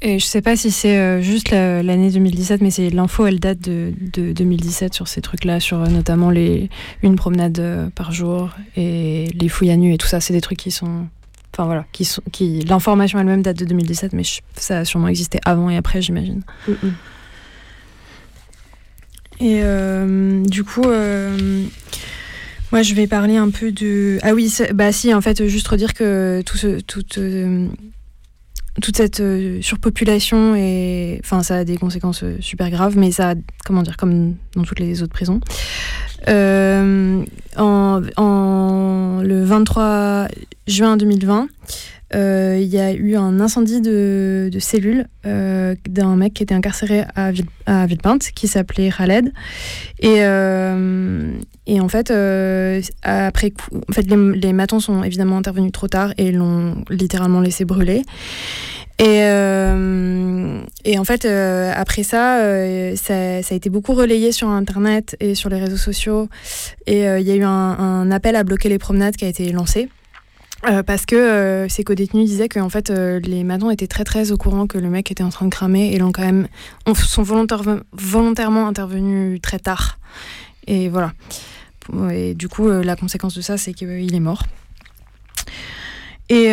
Et je sais pas si c'est juste la- l'année 2017, mais c'est l'info, elle date de, de 2017 sur ces trucs-là, sur notamment les une promenade par jour et les fouilles à nu et tout ça. C'est des trucs qui sont, enfin voilà, qui sont, qui l'information elle-même date de 2017, mais je- ça a sûrement existé avant et après, j'imagine. Et euh, du coup, euh, moi, je vais parler un peu de. Ah oui, bah si, en fait, juste redire que tout euh, toute cette surpopulation et, enfin, ça a des conséquences super graves, mais ça, a, comment dire, comme dans toutes les autres prisons. En, en- le 23 juin 2020. Euh, Il y a eu un incendie de, de cellules euh, d'un mec qui était incarcéré à, Ville, Villepinte, qui s'appelait Khaled. Et, euh, en fait, après en fait, les, les matons sont évidemment intervenus trop tard et l'ont littéralement laissé brûler. Et, en fait, après ça, ça, a été beaucoup relayé sur Internet et sur les réseaux sociaux. Et il y a eu un appel à bloquer les promenades qui a été lancé. Euh, parce que euh, ces co-détenus disaient que fait, euh, les matons étaient très très au courant que le mec était en train de cramer et l'ont quand même ont- sont volontaire- volontairement intervenus très tard. Et voilà. Et du coup, euh, la conséquence de ça, c'est qu'il est mort. Et,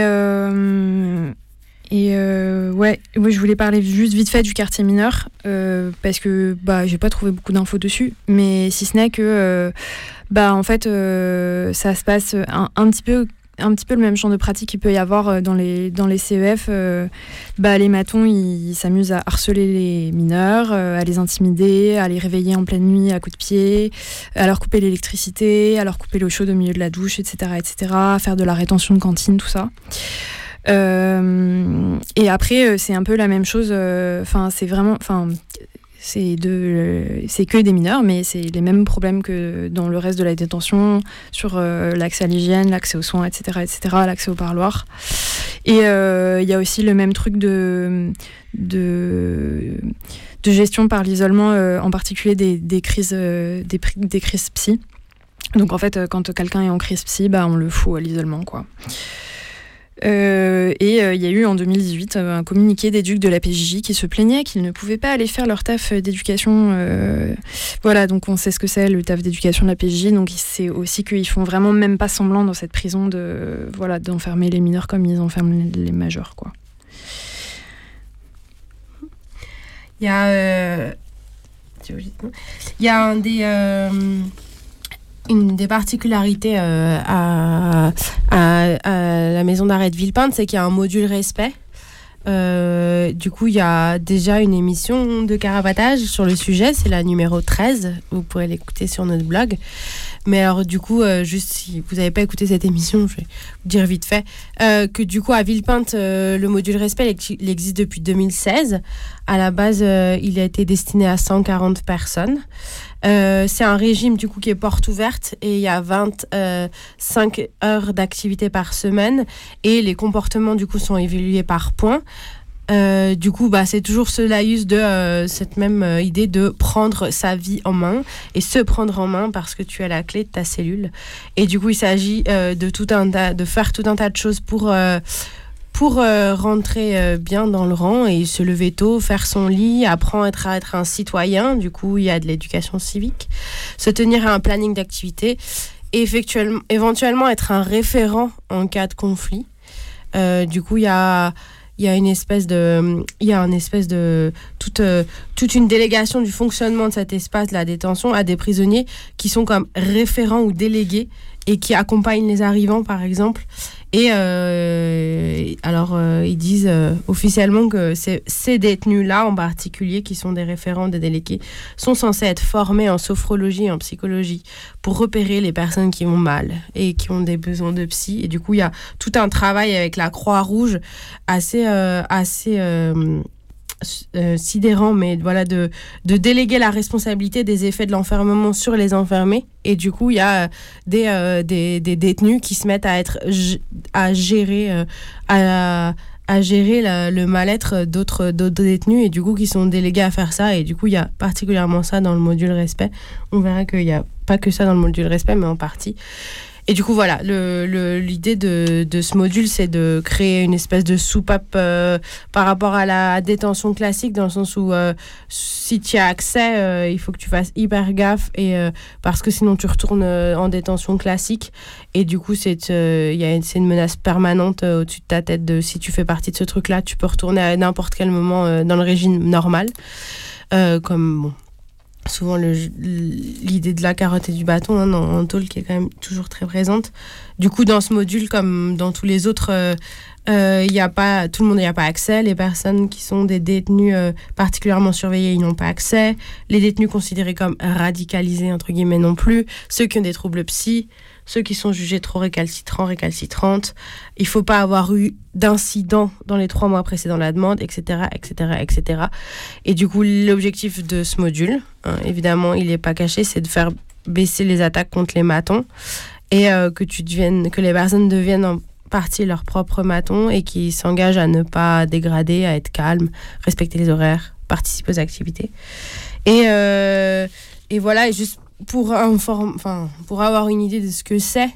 et ouais, ouais, je voulais parler juste vite fait du quartier mineur parce que bah j'ai pas trouvé beaucoup d'infos dessus, mais si ce n'est que bah en fait ça se passe un, un petit peu un petit peu le même champ de pratique qu'il peut y avoir euh, dans les, dans les CEF. euh, bah, les matons, ils s'amusent à harceler les mineurs, euh, à les intimider, à les réveiller en pleine nuit à coups de pied, à leur couper l'électricité, à leur couper l'eau chaude au milieu de la douche, etc., etc., faire de la rétention de cantine, tout ça. Et après, c'est un peu la même chose. Enfin, c'est vraiment, enfin, c'est de, c'est que des mineurs, mais c'est les mêmes problèmes que dans le reste de la détention sur euh, l'accès à l'hygiène, l'accès aux soins, etc., etc., l'accès au parloir. Et euh, il y a aussi le même truc de de, de gestion par l'isolement, euh, en particulier des, des crises, des, des crises psy. Donc en fait, quand quelqu'un est en crise psy, bah, on le fout à l'isolement, quoi. Euh, et euh, il y a eu en 2018 euh, un communiqué des ducs de la PJJ qui se plaignaient qu'ils ne pouvaient pas aller faire leur taf d'éducation. voilà, donc on sait ce que c'est le taf d'éducation de la PJJ. Donc c'est aussi qu'ils font vraiment même pas semblant dans cette prison de voilà d'enfermer les mineurs comme ils enferment les, les majeurs, quoi. Il y a, il y a un des, une des particularités euh, à, la maison d'arrêt de Villepinte, c'est qu'il y a un module respect. Euh, du coup, il y a déjà une émission de carapatage sur le sujet, c'est la numéro 13, vous pourrez l'écouter sur notre blog. Mais alors, du coup, euh, juste si vous n'avez pas écouté cette émission, je vais vous dire vite fait que du coup, à Villepinte, le module respect, il, existe depuis 2016. À la base, il a été destiné à 140 personnes. Euh, c'est un régime du coup qui est porte ouverte et il y a 25 heures d'activité par semaine et les comportements du coup sont évalués par points. Euh, du coup, bah, c'est toujours ce laïus de euh, cette même euh, idée de prendre sa vie en main et se prendre en main parce que tu as la clé de ta cellule. Et du coup, il s'agit euh, de tout un de faire tout un tas de choses pour euh, pour euh, rentrer euh, bien dans le rang et se lever tôt, faire son lit, apprendre à être, un citoyen. Du coup, il y a de l'éducation civique, se tenir à un planning d'activité, et éventuellement être un référent en cas de conflit. Euh, du coup, il y a y a une espèce de il y a espèce de toute toute une délégation du fonctionnement de cet espace de la détention à des prisonniers qui sont comme référents ou délégués et qui accompagnent les arrivants par exemple et euh, alors euh, ils disent euh, officiellement que ces détenus là en particulier qui sont des référents des délégués sont censés être formés en sophrologie et en psychologie pour repérer les personnes qui vont mal et qui ont des besoins de psy. Et du coup il y a tout un travail avec la Croix-Rouge assez euh, assez euh, sidérant, mais voilà, de, de déléguer la responsabilité des effets de l'enfermement sur les enfermés. Et du coup, il y a euh, des, euh, des, des détenus qui se mettent à être à gérer, euh, à, à gérer le mal-être d'autres détenus et du coup qui sont délégués à faire ça. Et du coup, il y a particulièrement ça dans le module respect. On verra qu'il n'y a pas que ça dans le module respect, mais en partie. Et du coup, voilà, l'idée de, de ce module, c'est de créer une espèce de soupape euh, par rapport à la détention classique, dans le sens où euh, si tu as accès, euh, il faut que tu fasses hyper gaffe, et, parce que sinon tu retournes en détention classique. Et du coup, c'est une- menace permanente au-dessus de ta tête. De, si tu fais partie de ce truc-là, tu peux retourner à n'importe quel moment dans le régime normal. Comme bon, souvent l'idée de la carotte et du bâton hein, en tôle qui est quand même toujours très présente. Du coup, dans ce module, comme dans tous les autres, euh, euh, a pas, tout le monde n'y a pas accès. Les personnes qui sont des détenus euh, particulièrement surveillés, ils n'ont pas accès. Les détenus considérés comme radicalisés, entre guillemets, non plus. Ceux qui ont des troubles psy, ceux qui sont jugés trop récalcitrants, récalcitrantes. Il faut pas avoir eu d'incident dans les trois mois précédant la demande, etc., etc., etc. Et du coup, l'objectif de ce module, hein, évidemment, il n'est pas caché, c'est de faire baisser les attaques contre les matons et euh, que tu deviennes, que les personnes deviennent en partie leur propre maton et qui s'engagent à ne pas dégrader, à être calme, respecter les horaires, participer aux activités. Et, euh, et voilà, et juste pour, inform- enfin, pour avoir une idée de ce que c'est,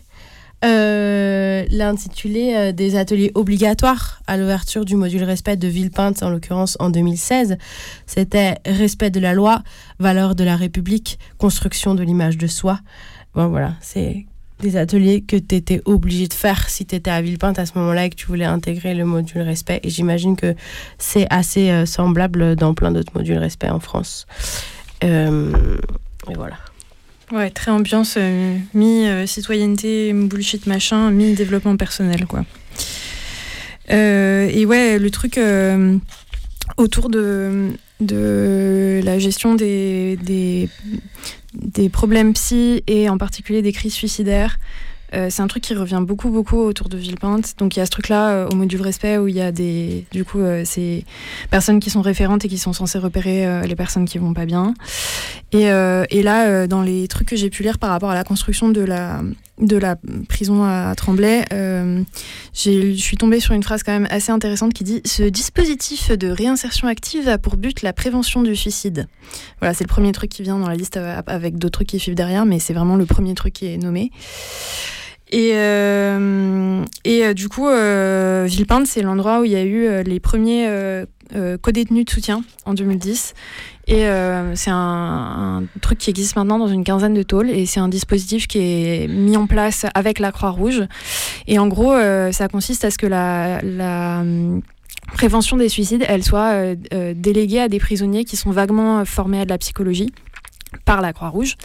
euh, l'intitulé euh, des ateliers obligatoires à l'ouverture du module respect de Villepinte, en l'occurrence en 2016, c'était respect de la loi, valeur de la République, construction de l'image de soi. Bon, voilà, c'est des ateliers que tu étais obligé de faire si tu étais à Villepinte à ce moment-là et que tu voulais intégrer le module respect. Et j'imagine que c'est assez euh, semblable dans plein d'autres modules respect en France. Et voilà. Ouais, très ambiance euh, mi-citoyenneté, bullshit machin, mi-développement personnel, quoi. Euh, et ouais, le truc euh, autour de, la gestion des, des, des problèmes psy et en particulier des crises suicidaires, euh, c'est un truc qui revient beaucoup, beaucoup autour de Villepinte. Donc il y a ce truc-là euh, au module respect où il y a des, du coup, euh, ces personnes qui sont référentes et qui sont censées repérer euh, les personnes qui vont pas bien. Et, euh, et là, dans les trucs que j'ai pu lire par rapport à la construction de la, de la prison à Tremblay, je suis tombée sur une phrase quand même assez intéressante qui dit Ce dispositif de réinsertion active a pour but la prévention du suicide. Voilà, c'est le premier truc qui vient dans la liste avec d'autres trucs qui suivent derrière, mais c'est vraiment le premier truc qui est nommé. Et, euh, et euh, du coup, euh, Villepinte, c'est l'endroit où il y a eu les premiers co-détenus de soutien en 2010. Et c'est un, truc qui existe maintenant dans une quinzaine de tôles et c'est un dispositif qui est mis en place avec la Croix-Rouge. Et en gros, ça consiste à ce que la, hum, prévention des suicides, elle soit déléguée à des prisonniers qui sont vaguement formés à de la psychologie par la Croix-Rouge.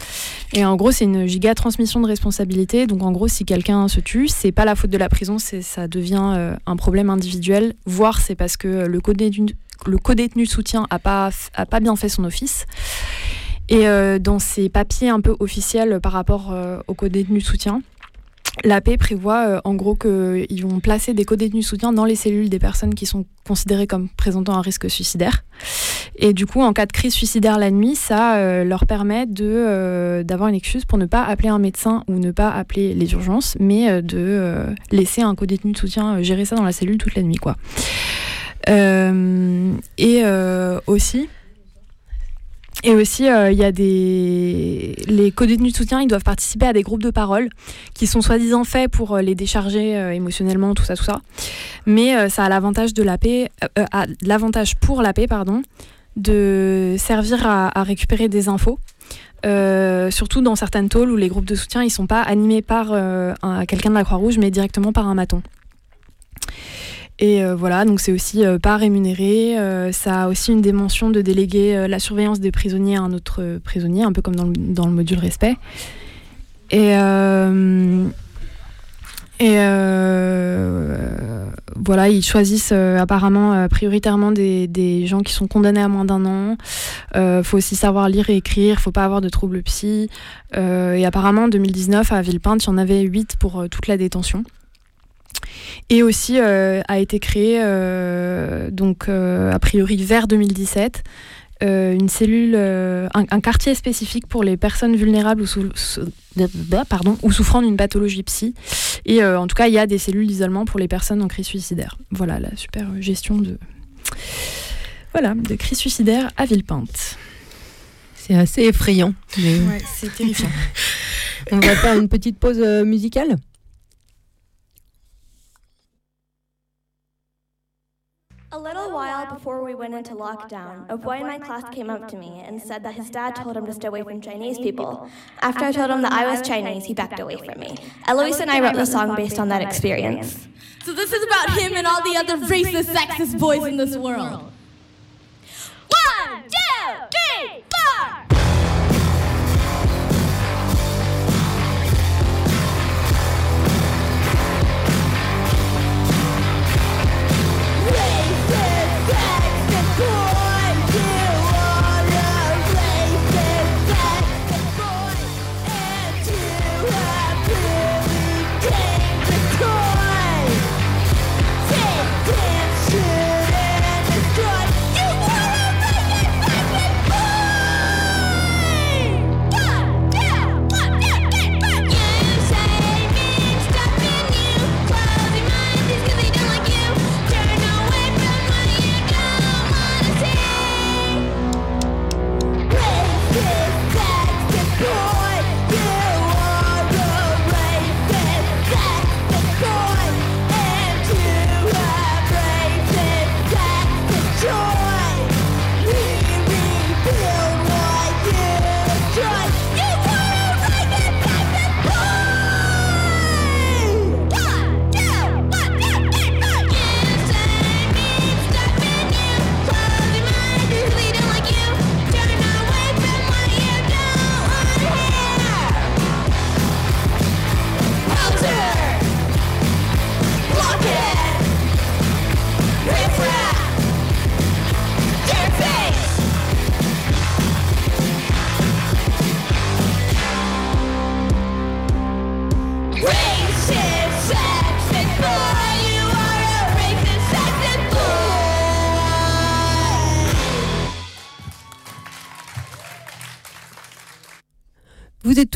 Et en gros, c'est une giga transmission de responsabilité. Donc en gros, si quelqu'un se tue, c'est pas la faute de la prison, ça devient euh, un problème individuel, voire c'est parce que le co-détenu le co-détenu de soutien a pas a pas bien fait son office. Et euh, dans ces papiers un peu officiels par rapport euh, au co-détenu de soutien, la paix prévoit euh, en gros qu'ils vont placer des co-détenus de soutien dans les cellules des personnes qui sont considérées comme présentant un risque suicidaire. Et du coup, en cas de crise suicidaire la nuit, ça euh, leur permet de, euh, d'avoir une excuse pour ne pas appeler un médecin ou ne pas appeler les urgences, mais euh, de euh, laisser un co-détenu de soutien euh, gérer ça dans la cellule toute la nuit. Quoi. Euh, et euh, aussi... Et aussi, euh, il y a des... Les co-détenus de soutien, ils doivent participer à des groupes de parole qui sont soi-disant faits pour euh, les décharger euh, émotionnellement, tout ça, tout ça. Mais ça a l'avantage de la paix, l'avantage pour la paix, pardon, de servir à, récupérer des infos. Surtout dans certaines tôles où les groupes de soutien ils sont pas animés par un- quelqu'un de la Croix-Rouge mais directement par un maton. Et euh, voilà, donc c'est aussi euh, pas rémunéré. euh, ça a aussi une dimension de déléguer la surveillance des prisonniers à un autre prisonnier, un peu comme dans le, module respect. Et, voilà, ils choisissent apparemment prioritairement des, gens qui sont condamnés à moins d'un an. Euh, faut aussi savoir lire et écrire, faut pas avoir de troubles psy. Et apparemment, en 2019, à Villepinte, il y en avait 8 pour toute la détention. Et aussi euh, a été créé, euh, donc euh, a priori vers 2017, euh, une cellule, euh, un, un quartier spécifique pour les personnes vulnérables ou, sou- sou- pardon, ou souffrant d'une pathologie psy. Et euh, en tout cas, il y a des cellules d'isolement pour les personnes en crise suicidaire. Voilà la super gestion de, voilà, de crise suicidaire à Villepinte. C'est assez effrayant. mais Ouais, c'est terrifiant. [LAUGHS] On va faire une petite pause musicale? A little while before we went into lockdown, a boy in my class came up to me and said that his dad told him to stay away from Chinese people. After I told him that I was Chinese, he backed away from me. Eloise and I wrote the song based on that experience. So this is about him and all the other racist, sexist boys in this world. One, two, three, four!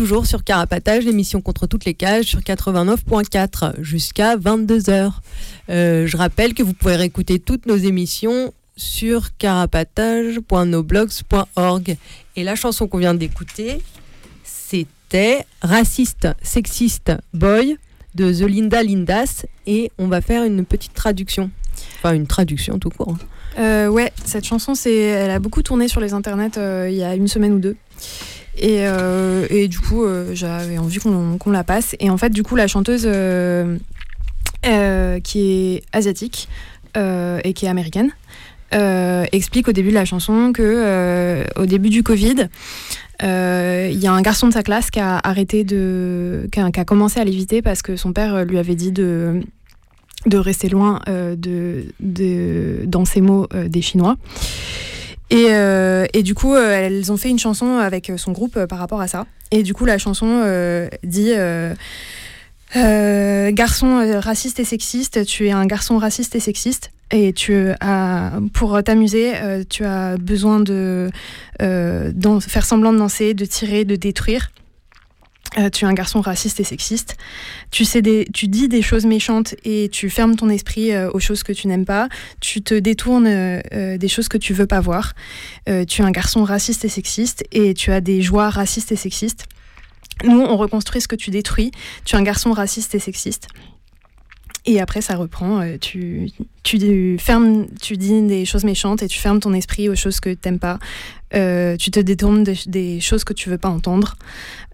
Toujours sur Carapatage, l'émission contre toutes les cages sur 89.4 jusqu'à 22h. Euh, je rappelle que vous pouvez réécouter toutes nos émissions sur carapatage.noblogs.org. Et la chanson qu'on vient d'écouter, c'était Raciste, Sexiste Boy de The Linda Lindas. Et on va faire une petite traduction. Enfin, une traduction tout court. hein. Euh, ouais, cette chanson, c'est, elle a beaucoup tourné sur les internets euh, il y a une semaine ou deux. Et, euh, et du coup, euh, j'avais envie qu'on la passe. Et en fait, du coup, la chanteuse euh, qui est asiatique et qui est américaine explique au début de la chanson que au début du Covid, il y a un garçon de sa classe qui a arrêté de, qui a, commencé à l'éviter parce que son père lui avait dit de de rester loin de, de, dans ces mots des Chinois. Et, euh, et du coup, euh, elles ont fait une chanson avec son groupe euh, par rapport à ça. Et du coup, la chanson euh, dit euh, euh, Garçon euh, raciste et sexiste, tu es un garçon raciste et sexiste. et tu as, pour t'amuser, euh, tu as besoin de euh, faire semblant de danser, de tirer, de détruire. Euh, tu es un garçon raciste et sexiste. Tu, sais des, tu dis des choses méchantes et tu fermes ton esprit euh, aux choses que tu n'aimes pas. Tu te détournes euh, des choses que tu veux pas voir. Tu es un garçon raciste et sexiste et tu as des joies racistes et sexistes. Nous, on reconstruit ce que tu détruis. Tu es un garçon raciste et sexiste. Et après, ça reprend. euh, tu, tu, fermes, tu dis des choses méchantes et tu fermes ton esprit aux choses que t'aimes pas. Euh, tu te détournes des, choses que tu veux pas entendre.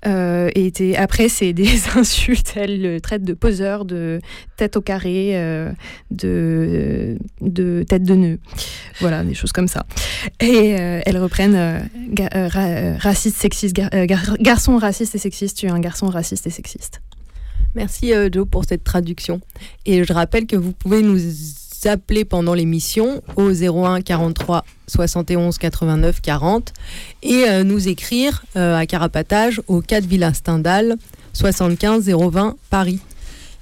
Euh, et après, c'est des [LAUGHS] insultes. Elle le traite de poseur, de tête au carré, euh, de, de tête de nœud. Voilà, des choses comme ça. Et euh, elles reprennent euh, ga- ra- raciste, sexiste, gar- gar- garçon raciste et sexiste. Tu es un garçon raciste et sexiste. Merci euh, Joe pour cette traduction. Et je rappelle que vous pouvez nous appeler pendant l'émission au 01 43 71 89 40 et euh, nous écrire euh, à Carapatage au 4 Villa Stendhal 75 020 Paris.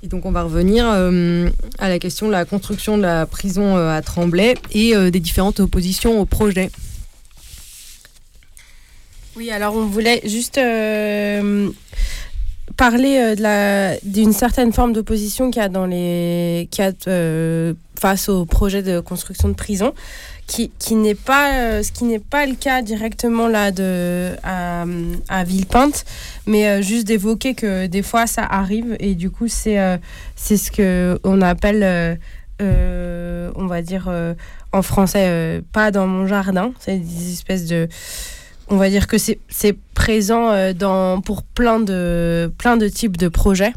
Et donc on va revenir euh, à la question de la construction de la prison à Tremblay et des différentes oppositions au projet. Oui, alors on voulait juste parler euh, d'une certaine forme d'opposition qu'il y a dans les qu'il a, euh, face au projet de construction de prison qui, qui n'est pas euh, ce qui n'est pas le cas directement là de à, à Villepinte mais juste d'évoquer que des fois ça arrive et du coup c'est c'est ce que on appelle on va dire en français pas dans mon jardin. C'est des espèces de on va dire que c'est présent euh, dans, pour plein de, plein de types de projets.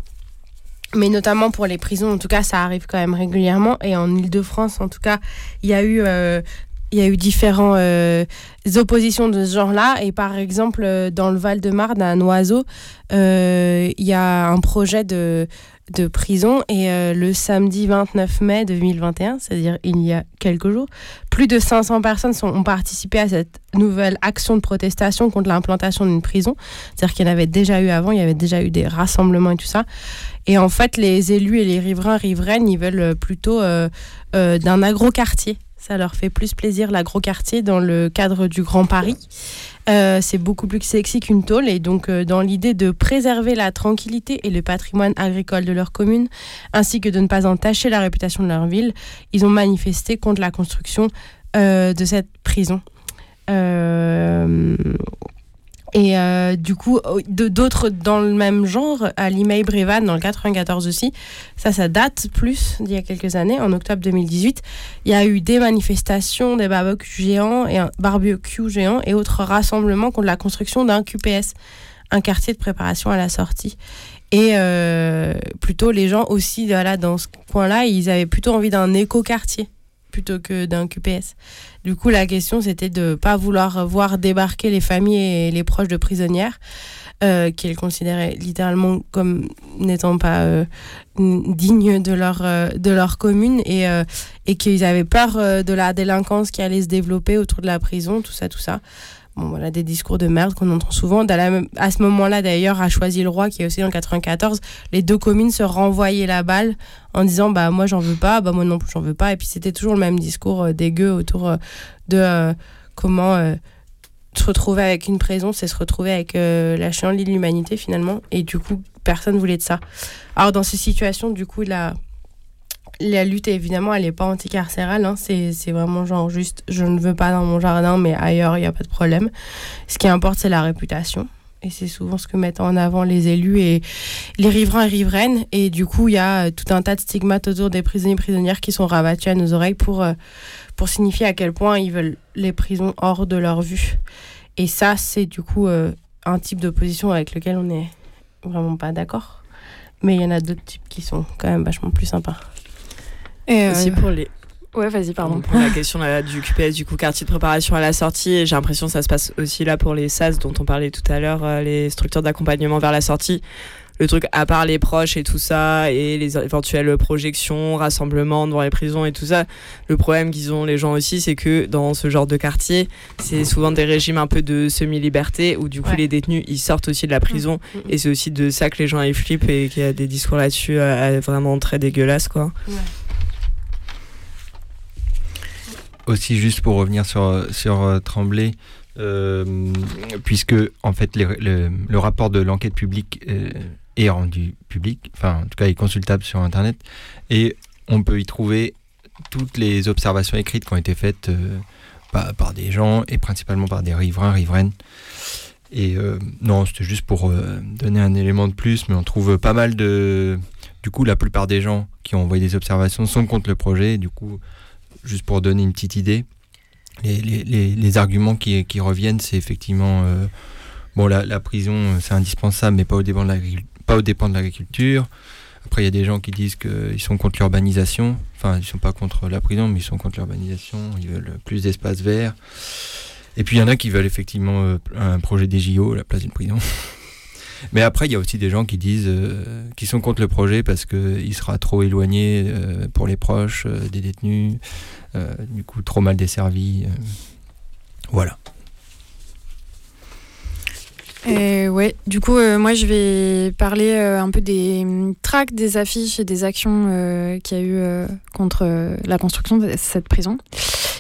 Mais notamment pour les prisons, en tout cas, ça arrive quand même régulièrement. Et en Ile-de-France, en tout cas, il y a eu, euh, différentes oppositions de ce genre-là. Et par exemple, euh, dans le Val-de-Marne, à Noiseau, euh, il y a un projet de, de prison. Et euh, le samedi 29 mai 2021, c'est-à-dire il y a quelques jours, plus de 500 personnes ont participé à cette nouvelle action de protestation contre l'implantation d'une prison. C'est-à-dire qu'il y en avait déjà eu avant, il y avait déjà eu des rassemblements et tout ça. Et en fait, les élus et les riverains, riveraines, ils veulent plutôt euh, euh, d'un agroquartier. Ça leur fait plus plaisir, l'agroquartier, dans le cadre du Grand Paris. Euh, c'est beaucoup plus sexy qu'une tôle. Et donc, euh, dans l'idée de préserver la tranquillité et le patrimoine agricole de leur commune, ainsi que de ne pas entacher la réputation de leur ville, ils ont manifesté contre la construction euh, de cette prison. Et euh, du coup, d'autres dans le même genre, à Limay Brévan, dans le 94 aussi, ça, ça date plus d'il y a quelques années, en octobre 2018. Il y a eu des manifestations, des barbecues géants et un barbecue géant et autres rassemblements contre la construction d'un QPS, un quartier de préparation à la sortie. Et euh, plutôt, les gens aussi, voilà, dans ce coin-là, ils avaient plutôt envie d'un éco-quartier plutôt que d'un QPS. Du coup, la question, c'était de pas vouloir voir débarquer les familles et les proches de prisonnières, euh, qu'ils considéraient littéralement comme n'étant pas euh, dignes de leur, euh, de leur commune et, euh, et qu'ils avaient peur de la délinquance qui allait se développer autour de la prison, tout ça, tout ça. Bon, voilà, des discours de merde qu'on entend souvent. À ce moment-là, d'ailleurs, à Choisy-le-Roi, qui est aussi en 94, les deux communes se renvoyaient la balle en disant bah moi j'en veux pas, bah moi non plus j'en veux pas. Et puis c'était toujours le même discours euh, dégueu autour euh, de euh, comment euh, se retrouver avec une prison, c'est se retrouver avec la chienlit de l'humanité finalement. Et du coup, personne voulait de ça. Alors dans ces situations, du coup, la, la lutte, évidemment, elle n'est pas anticarcérale. Hein. C'est vraiment genre juste, je ne veux pas dans mon jardin, mais ailleurs, il n'y a pas de problème. Ce qui importe, c'est la réputation. Et c'est souvent ce que mettent en avant les élus et les riverains et riveraines. Et du coup, il y a euh, tout un tas de stigmates autour des prisonniers et prisonnières qui sont rabattus à nos oreilles pour, euh, pour signifier à quel point ils veulent les prisons hors de leur vue. Et ça, c'est du coup euh, un type d'opposition avec lequel on n'est vraiment pas d'accord. Mais il y en a d'autres types qui sont quand même vachement plus sympas. Et euh, Aussi pour les. Ouais, vas-y, pardon. Pour la question là, du QPS, du coup, quartier de préparation à la sortie, j'ai l'impression que ça se passe aussi là pour les SAS dont on parlait tout à l'heure, euh, les structures d'accompagnement vers la sortie. Le truc, à part les proches et tout ça, et les éventuelles projections, rassemblements devant les prisons et tout ça, le problème qu'ils ont les gens aussi, c'est que dans ce genre de quartier, c'est souvent des régimes un peu de semi-liberté, où du coup Ouais. les détenus, ils sortent aussi de la prison, Mm, mm. et c'est aussi de ça que les gens ils flippent, et qu'il y a des discours là-dessus euh, vraiment très dégueulasses, quoi. Aussi juste pour revenir sur, sur euh, Tremblay, euh, puisque en fait le, rapport de l'enquête publique euh, est rendu public, enfin en tout cas est consultable sur Internet, et on peut y trouver toutes les observations écrites qui ont été faites par, des gens et principalement par des riverains, riveraines. Et non, c'était juste pour donner un élément de plus, mais on trouve pas mal de... Du coup, la plupart des gens qui ont envoyé des observations sont contre le projet. Du coup, juste pour donner une petite idée, les, arguments qui, reviennent, c'est effectivement... euh, bon, la, prison, euh, c'est indispensable, mais pas aux dépens de l'agriculture. Après, il y a des gens qui disent qu'ils sont contre l'urbanisation. Enfin, ils sont pas contre la prison, mais ils sont contre l'urbanisation. Ils veulent plus d'espace vert. Et puis, il y en a qui veulent effectivement euh, un projet des JO la place d'une prison. [LAUGHS] Mais après, il y a aussi des gens qui disent euh, sont contre le projet parce qu'il sera trop éloigné euh, pour les proches euh, des détenus, euh, du coup trop mal desservi. euh. voilà. Et ouais, du coup, euh, moi je vais parler euh, un peu des hum, tracts, des affiches et des actions euh, qu'il y a eu euh, contre euh, la construction de cette prison.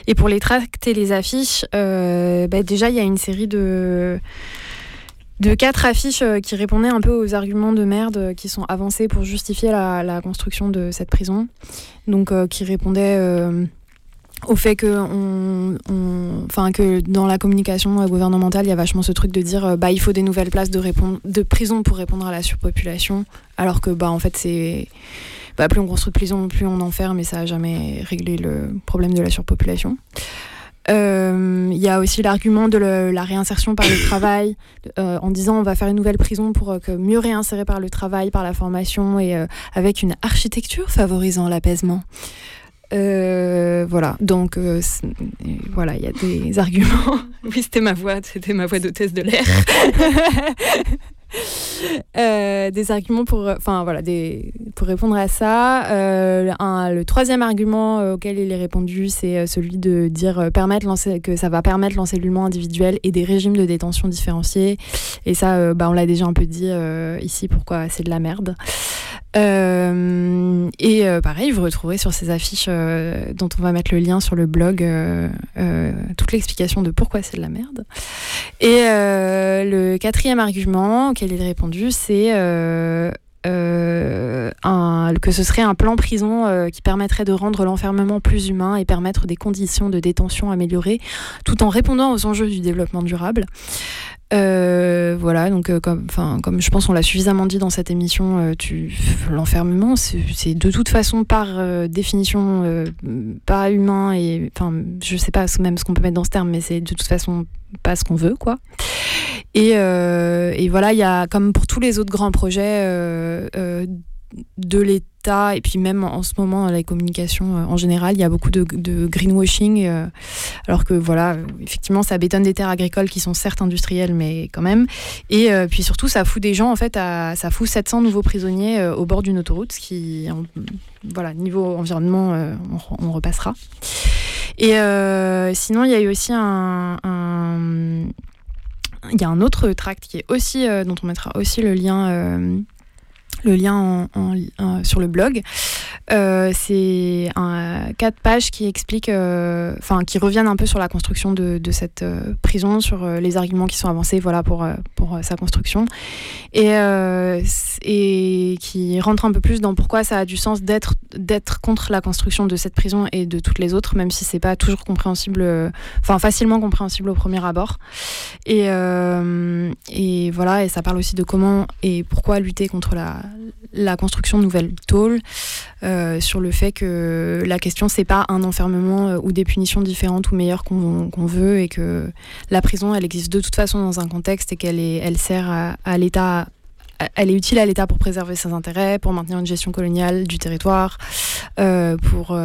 Et pour les tracts et les affiches, euh, bah, déjà il y a une série de de quatre affiches euh, qui répondaient un peu aux arguments de merde euh, qui sont avancés pour justifier la, construction de cette prison. Donc euh, qui répondaient au fait que, on, que dans la communication gouvernementale, il y a vachement ce truc de dire bah, il faut des nouvelles places de prison pour répondre à la surpopulation, alors que bah, en fait, c'est. Bah, plus on construit de prison, plus on enferme, et ça n'a jamais réglé le problème de la surpopulation. Euh, Il y a aussi l'argument de le- la réinsertion par le [COUGHS] travail, euh, en disant on va faire une nouvelle prison pour euh, que mieux réinsérer par le travail, par la formation et avec une architecture favorisant l'apaisement. Voilà, donc voilà, il y a des [LAUGHS] arguments. oui, c'était ma voix, c'était ma voix d'hôtesse de l'air. [LAUGHS] [LAUGHS] Euh, des arguments pour, enfin voilà, pour répondre à ça. Euh, un- le troisième argument euh, auquel il est répondu, c'est celui de dire que ça va permettre l'encellulement individuel et des régimes de détention différenciés. Et ça, bah, on l'a déjà un peu dit ici, pourquoi c'est de la merde. Euh, et euh, pareil, vous retrouverez sur ces affiches euh, dont on va mettre le lien sur le blog toute l'explication de pourquoi c'est de la merde. Et le quatrième argument auquel il est répondu, c'est que ce serait un plan prison qui permettrait de rendre l'enfermement plus humain et permettre des conditions de détention améliorées, tout en répondant aux enjeux du développement durable. Euh, voilà, donc euh, comme, comme je pense on l'a suffisamment dit dans cette émission, euh, l'enfermement, c'est de toute façon par euh, définition euh, pas humain et enfin, je sais pas même ce qu'on peut mettre dans ce terme, mais c'est de toute façon pas ce qu'on veut, quoi. Et, et voilà, il y a comme pour tous les autres grands projets de l'État et puis même en ce moment dans les communications euh, en général, il y a beaucoup de, greenwashing, euh, alors que voilà, effectivement, ça bétonne des terres agricoles qui sont certes industrielles, mais quand même. Et euh, puis surtout, ça fout des gens en fait, à, ça fout 700 nouveaux prisonniers au bord d'une autoroute, ce qui, voilà, niveau environnement, on, re- on repassera. Et sinon, il y a eu aussi un, il y a un autre tract qui est aussi dont on mettra aussi le lien. Le lien en- en- en- sur le blog. Euh, c'est quatre pages qui expliquent, euh, enfin qui reviennent un peu sur la construction de, cette euh, prison, sur les arguments qui sont avancés, voilà pour pour sa construction, et et qui rentrent un peu plus dans pourquoi ça a du sens d'être contre la construction de cette prison et de toutes les autres, même si c'est pas toujours compréhensible, enfin facilement compréhensible au premier abord. Et, et voilà, et ça parle aussi de comment et pourquoi lutter contre la, la construction de nouvelles tôles, euh, sur le fait que la question, c'est pas un enfermement euh, ou des punitions différentes ou meilleures qu'on veut, et que la prison, elle existe de toute façon dans un contexte et qu'elle elle sert à, l'État. Elle est utile à l'État pour préserver ses intérêts, pour maintenir une gestion coloniale du territoire, euh, pour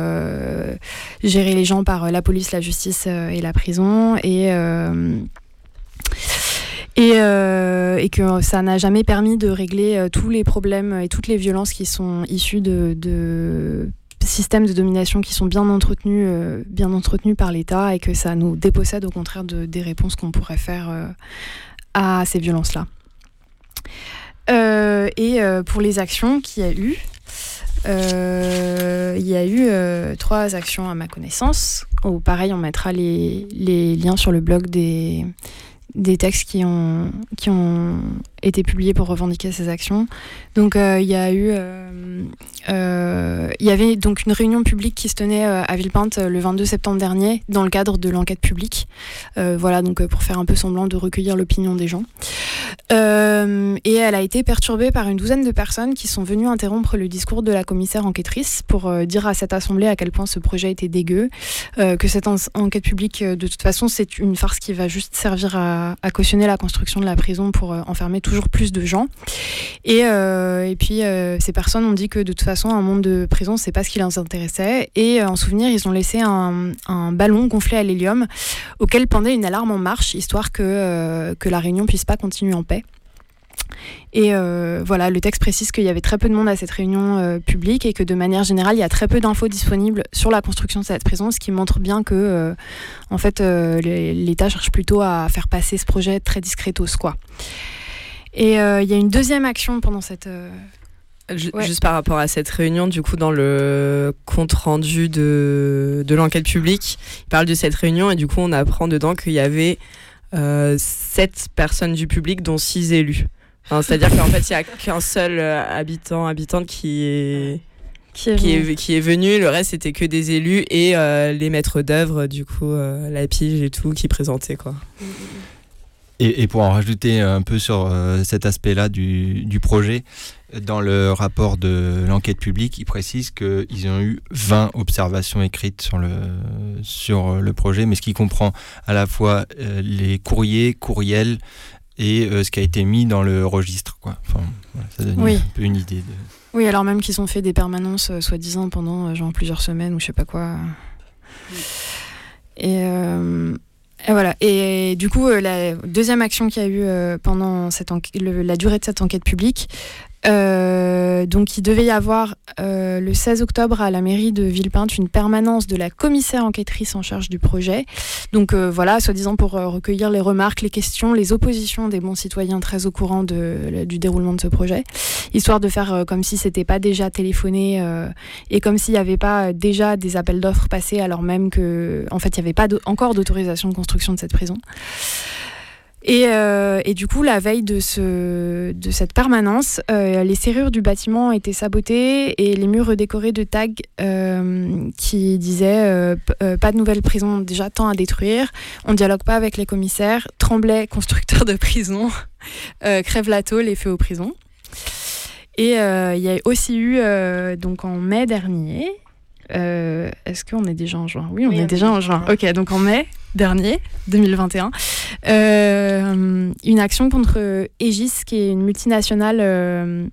gérer les gens par la police, la justice et la prison. Et, et, euh, et que ça n'a jamais permis de régler euh, tous les problèmes et toutes les violences qui sont issues de, systèmes de domination qui sont bien entretenus, euh, bien entretenus par l'État et que ça nous dépossède au contraire de, des réponses qu'on pourrait faire à ces violences-là. Et pour les actions qu'il y a eu, il y a eu trois actions à ma connaissance Ou pareil, on mettra les liens sur le blog des, des textes qui ont, été publiés pour revendiquer ces actions. Donc euh, il y a eu, euh, euh, il y avait donc une réunion publique qui se tenait à Villepinte le 22 septembre dernier dans le cadre de l'enquête publique. voilà donc pour faire un peu semblant de recueillir l'opinion des gens. et elle a été perturbée par une douzaine de personnes qui sont venues interrompre le discours de la commissaire enquêtrice pour dire à cette assemblée à quel point ce projet était dégueu, que cette enquête publique de toute façon c'est une farce qui va juste servir à, à cautionner la construction de la prison pour enfermer toujours plus de gens. Et, euh, et puis, euh, ces personnes ont dit que de toute façon, un monde de prison, c'est pas ce qui les intéressait. Et euh, en souvenir, ils ont laissé un, ballon gonflé à l'hélium auquel pendait une alarme en marche, histoire que, que la réunion puisse pas continuer en paix. Et voilà, le texte précise qu'il y avait très peu de monde à cette réunion publique et que de manière générale, il y a très peu d'infos disponibles sur la construction de cette prison, ce qui montre bien que, en fait, l'État cherche plutôt à faire passer ce projet très discretos, quoi. Et euh, il y a une deuxième action pendant cette. Euh, juste par rapport à cette réunion, du coup, dans le compte rendu de, de l'enquête publique, il parle de cette réunion et du coup, on apprend dedans qu'il y avait euh, sept personnes du public, dont six élus. C'est-à-dire qu'en fait, il n'y a qu'un seul habitant, habitante qui est, qui est, qui est, venu. Le reste, c'était que des élus et les maîtres d'œuvre, du coup, la pige et tout, qui présentaient. Quoi. Et, pour en rajouter un peu sur euh, cet aspect-là du, projet, dans le rapport de l'enquête publique, ils précisent qu'ils ont eu 20 observations écrites sur le, sur le projet, mais ce qui comprend à la fois euh, les courriers, courriels et euh, ce qui a été mis dans le registre. Quoi. Enfin, ça donne un peu une idée. De... Oui, alors même qu'ils ont fait des permanences, soi-disant, pendant genre plusieurs semaines ou je sais pas quoi. Et et voilà. Et du coup, euh, la deuxième action qu'il y a eu euh, pendant la durée de cette enquête publique, euh, donc il devait y avoir euh, le 16 octobre à la mairie de Villepinte une permanence de la commissaire enquêtrice en charge du projet. Donc euh, voilà, soi-disant pour recueillir les remarques, les questions, les oppositions des bons citoyens très au courant du déroulement de ce projet, histoire de faire comme si c'était pas déjà téléphoné et comme s'il n'y avait pas déjà des appels d'offres passés alors même que en fait il n'y avait pas encore d'autorisation de construction de cette prison. Euh, et, du coup, la veille de, ce, de cette permanence, euh, les serrures du bâtiment étaient sabotées et les murs redécorés de tags euh, qui disaient pas de nouvelle prison déjà tant à détruire, on dialogue pas avec les commissaires, Tremblay, constructeur de prison, [LAUGHS] crève la tôle et fait aux prisons. Et il y a aussi eu, donc en mai dernier, est-ce qu'on est déjà en juin? Oui, on est déjà en juin. Ok, donc en mai dernier, 2021, euh, une action contre Aegis, qui est une multinationale.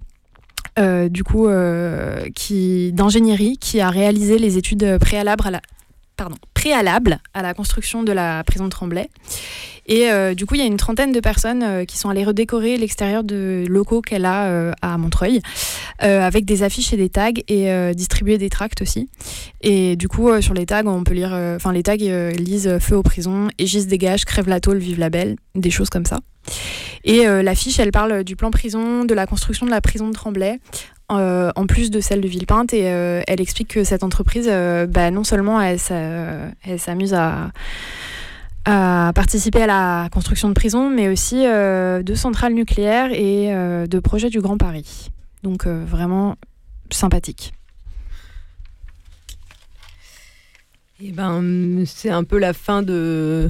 Euh, du coup, d'ingénierie, qui a réalisé les études préalables à la, pardon, préalable à la construction de la prison de Tremblay. Et euh, du coup, il y a une trentaine de personnes euh, qui sont allées redécorer l'extérieur de locaux qu'elle a euh, à Montreuil, avec des affiches et des tags, et distribuer des tracts aussi. Et du coup, sur les tags, on peut lire, enfin les tags lisent Feu aux prisons, Égis dégage, crève la tôle, vive la belle, des choses comme ça. Et l'affiche, elle parle du plan prison, de la construction de la prison de Tremblay, euh, en plus de celle de Villepinte. Et euh, elle explique que cette entreprise, euh, bah, non seulement elle, s'amuse à, participer à la construction de prisons, mais aussi de centrales nucléaires et de projets du Grand Paris. Donc vraiment sympathique. Eh ben, c'est un peu la fin de,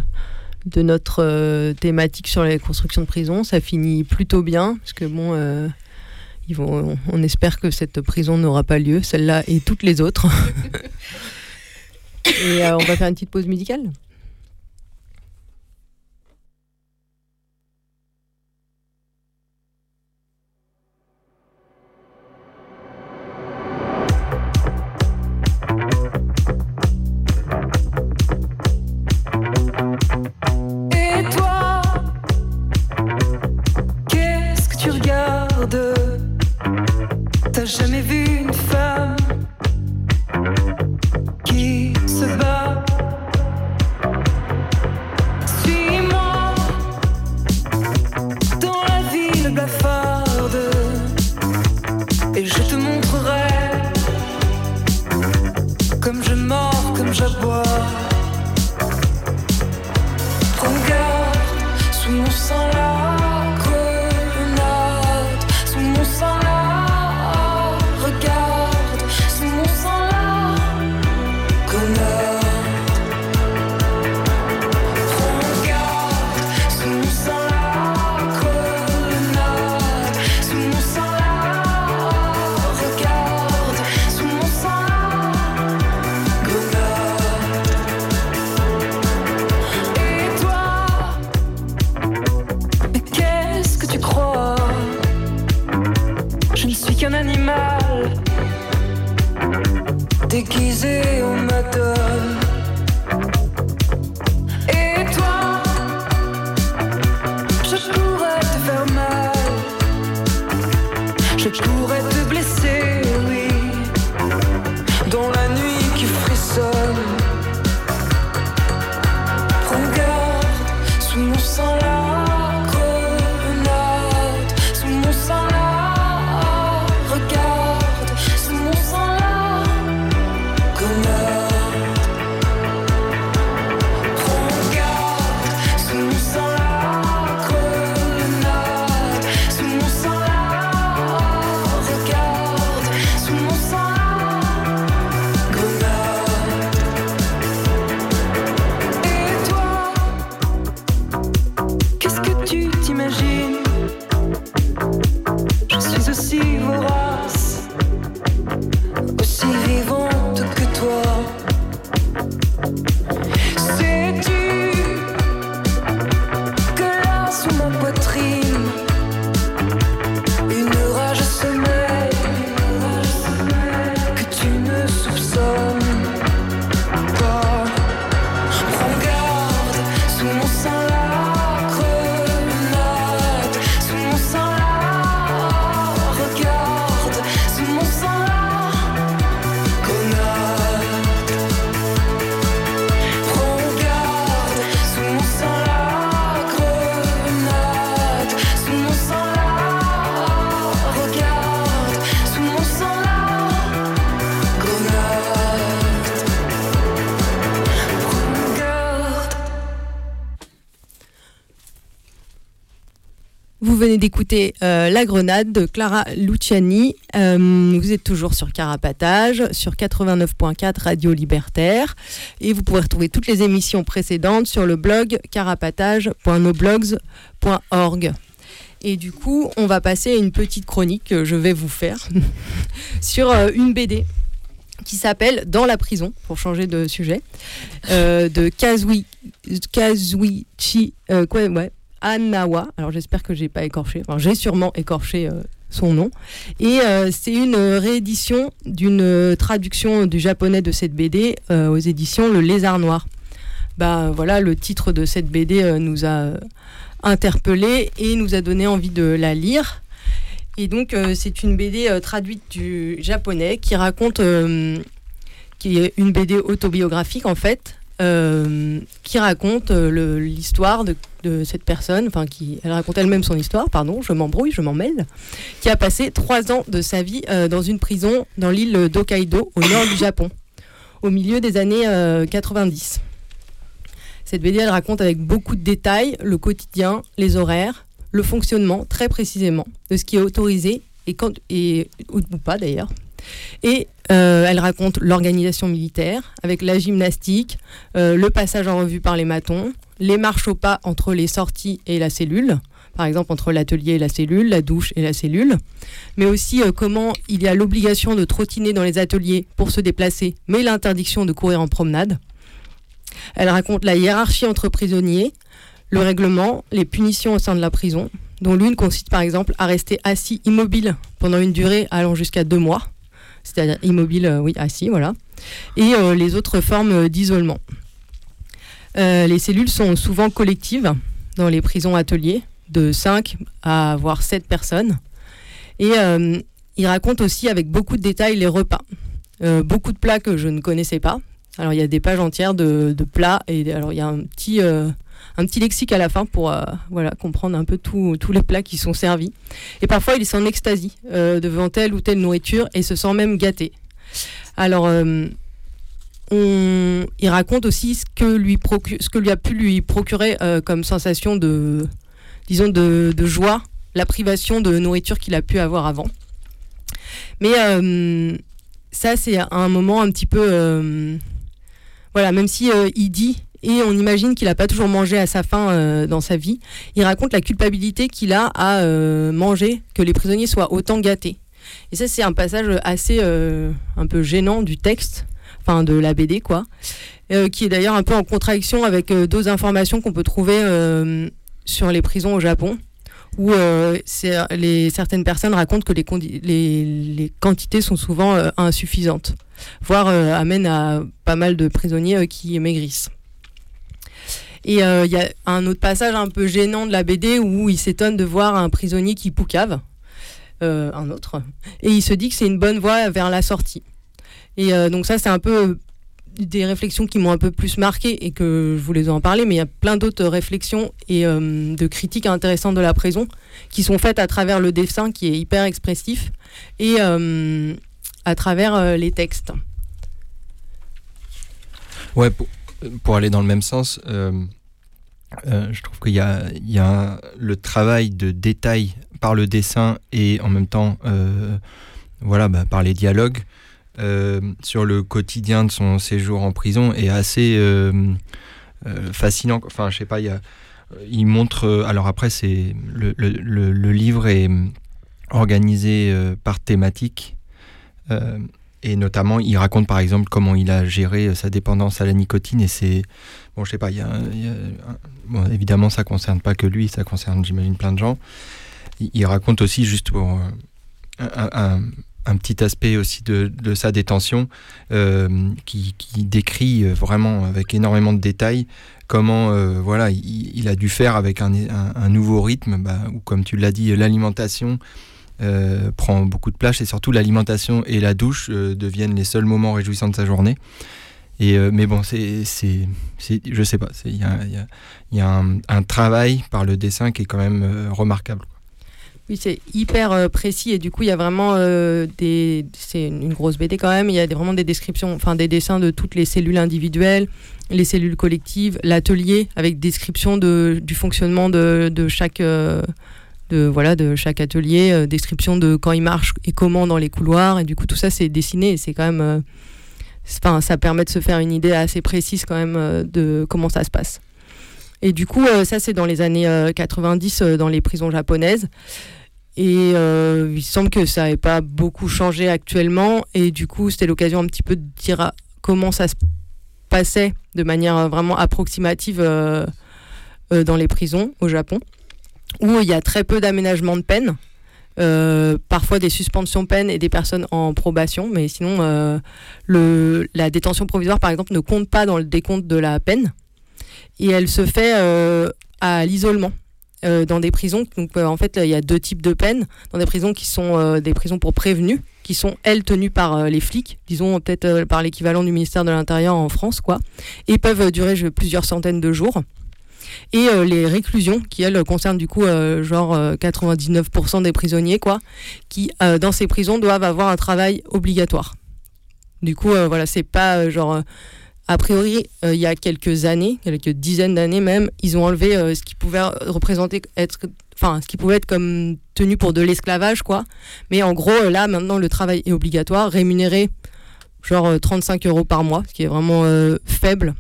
de notre thématique sur les constructions de prisons. Ça finit plutôt bien, parce que bon, on espère que cette prison n'aura pas lieu, celle-là et toutes les autres. [LAUGHS] et euh, on va faire une petite pause musicale? D'écouter euh, La Grenade de Clara Luciani. Euh, vous êtes toujours sur Carapatage, sur 89.4 Radio Libertaire. Et vous pourrez retrouver toutes les émissions précédentes sur le blog carapatage.noblogs.org. Et du coup, on va passer à une petite chronique que je vais vous faire [LAUGHS] sur euh, une BD qui s'appelle Dans la prison, pour changer de sujet, euh, de Kazui, Kazuichi quoi, ouais, Anawa. Alors j'espère que j'ai pas écorché, enfin j'ai sûrement écorché euh, son nom. Et euh, c'est une réédition d'une euh, traduction du japonais de cette BD euh, aux éditions Le Lézard Noir. Bah voilà, le titre de cette BD euh, nous a euh, interpellé et nous a donné envie de la lire. Et donc euh, c'est une BD euh, traduite du japonais qui raconte, euh, qui est une BD autobiographique en fait, euh, qui raconte euh, l'histoire de, cette personne, enfin qui, elle raconte elle-même son histoire, pardon, je m'embrouille, je m'en mêle, qui a passé trois ans de sa vie euh, dans une prison dans l'île d'Hokkaido, au nord du Japon, au milieu des années euh, 90. Cette BD, elle raconte avec beaucoup de détails le quotidien, les horaires, le fonctionnement très précisément de ce qui est autorisé et quand et ou pas d'ailleurs. Et euh, elle raconte l'organisation militaire avec la gymnastique, euh, le passage en revue par les matons, les marches au pas entre les sorties et la cellule, par exemple entre l'atelier et la cellule, la douche et la cellule, mais aussi euh, comment il y a l'obligation de trottiner dans les ateliers pour se déplacer, mais l'interdiction de courir en promenade. Elle raconte la hiérarchie entre prisonniers, le règlement, les punitions au sein de la prison, dont l'une consiste par exemple à rester assis immobile pendant une durée allant jusqu'à deux mois, c'est-à-dire immobile, euh, oui, assis, voilà, et euh, les autres formes euh, d'isolement. Les cellules sont souvent collectives dans les prisons ateliers, de 5 à voire 7 personnes. Et euh, il raconte aussi avec beaucoup de détails les repas. Beaucoup de plats que je ne connaissais pas. Alors il y a des pages entières de, plats et alors il y a un petit, un petit lexique à la fin pour euh, voilà, comprendre un peu tous les plats qui sont servis. Et parfois il s'en extasie euh, devant telle ou telle nourriture et se sent même gâté. Alors euh, on, il raconte aussi ce que lui, ce que lui a pu lui procurer euh, comme sensation de, disons, de, de joie, la privation de nourriture qu'il a pu avoir avant. Mais ça, c'est un moment un petit peu. voilà, même si il dit et on imagine qu'il n'a pas toujours mangé à sa faim euh, dans sa vie, il raconte la culpabilité qu'il a à euh, manger, que les prisonniers soient autant gâtés. Et ça, c'est un passage assez euh, un peu gênant du texte, enfin de la BD, quoi, qui est d'ailleurs un peu en contradiction avec d'autres informations qu'on peut trouver sur les prisons au Japon, où certaines personnes racontent que les, les, quantités sont souvent insuffisantes, voire amènent à pas mal de prisonniers qui maigrissent. Et euh, il y a un autre passage un peu gênant de la BD où il s'étonne de voir un prisonnier qui poucave, euh, un autre, et il se dit que c'est une bonne voie vers la sortie. Et euh, donc ça, c'est un peu des réflexions qui m'ont un peu plus marqué et que je voulais en parler, mais il y a plein d'autres réflexions et euh, de critiques intéressantes de la prison qui sont faites à travers le dessin qui est hyper expressif et euh, à travers euh, les textes. Ouais, pour, pour aller dans le même sens, euh, euh, je trouve qu'il y a, le travail de détail par le dessin et en même temps euh, voilà, bah, par les dialogues sur le quotidien de son séjour en prison est assez fascinant. Enfin, je sais pas, il y a, il montre. alors après, c'est le, livre est organisé par thématique. Et notamment, il raconte par exemple comment il a géré euh, sa dépendance à la nicotine. Et c'est. Bon, je sais pas, il y a. bon, évidemment, ça concerne pas que lui, ça concerne, j'imagine, plein de gens. Il, raconte aussi, juste pour. euh, un, petit aspect aussi de, sa détention euh, qui, décrit vraiment avec énormément de détails comment voilà il, a dû faire avec un, nouveau rythme bah, où comme tu l'as dit l'alimentation euh, prend beaucoup de place et surtout l'alimentation et la douche euh, deviennent les seuls moments réjouissants de sa journée. Et euh, mais bon, c'est, c'est, je sais pas, il y a, un, travail par le dessin qui est quand même remarquable. Oui, c'est hyper précis et du coup, il y a vraiment des. C'est une grosse BD quand même. Il y a vraiment des descriptions, enfin des dessins de toutes les cellules individuelles, les cellules collectives, l'atelier avec description de, du fonctionnement de chaque. De, voilà, de chaque atelier, euh, description de quand il marche et comment dans les couloirs. Et du coup, tout ça, c'est dessiné c'est quand même. euh, ça permet de se faire une idée assez précise quand même euh, de comment ça se passe. Et du coup, ça, c'est dans les années euh, 90 euh, dans les prisons japonaises. Et il semble que ça n'ait pas beaucoup changé actuellement. Et du coup, c'était l'occasion un petit peu de dire ah, comment ça se passait de manière vraiment approximative dans les prisons au Japon, où il y a très peu d'aménagement de peine. Euh, parfois des suspensions de peine et des personnes en probation, mais sinon euh, la détention provisoire par exemple ne compte pas dans le décompte de la peine et elle se fait euh, à l'isolement dans des prisons. Donc en fait, il y a deux types de peines. Dans des prisons qui sont des prisons pour prévenus, qui sont elles tenues par les flics, disons peut-être par l'équivalent du ministère de l'Intérieur en France, quoi, et peuvent durer plusieurs centaines de jours. Et euh, les réclusions, qui elles concernent du coup euh, genre euh, 99% des prisonniers, quoi, qui euh, dans ces prisons doivent avoir un travail obligatoire. Du coup, euh, voilà, c'est pas euh, genre. euh, a priori, euh, il y a quelques années, quelques dizaines d'années même, ils ont enlevé euh, ce qui pouvait représenter être, enfin, ce qui pouvait être comme tenu pour de l'esclavage, quoi. Mais en gros, euh, là, maintenant, le travail est obligatoire, rémunéré, genre euh, 35 euros par mois, ce qui est vraiment euh, faible,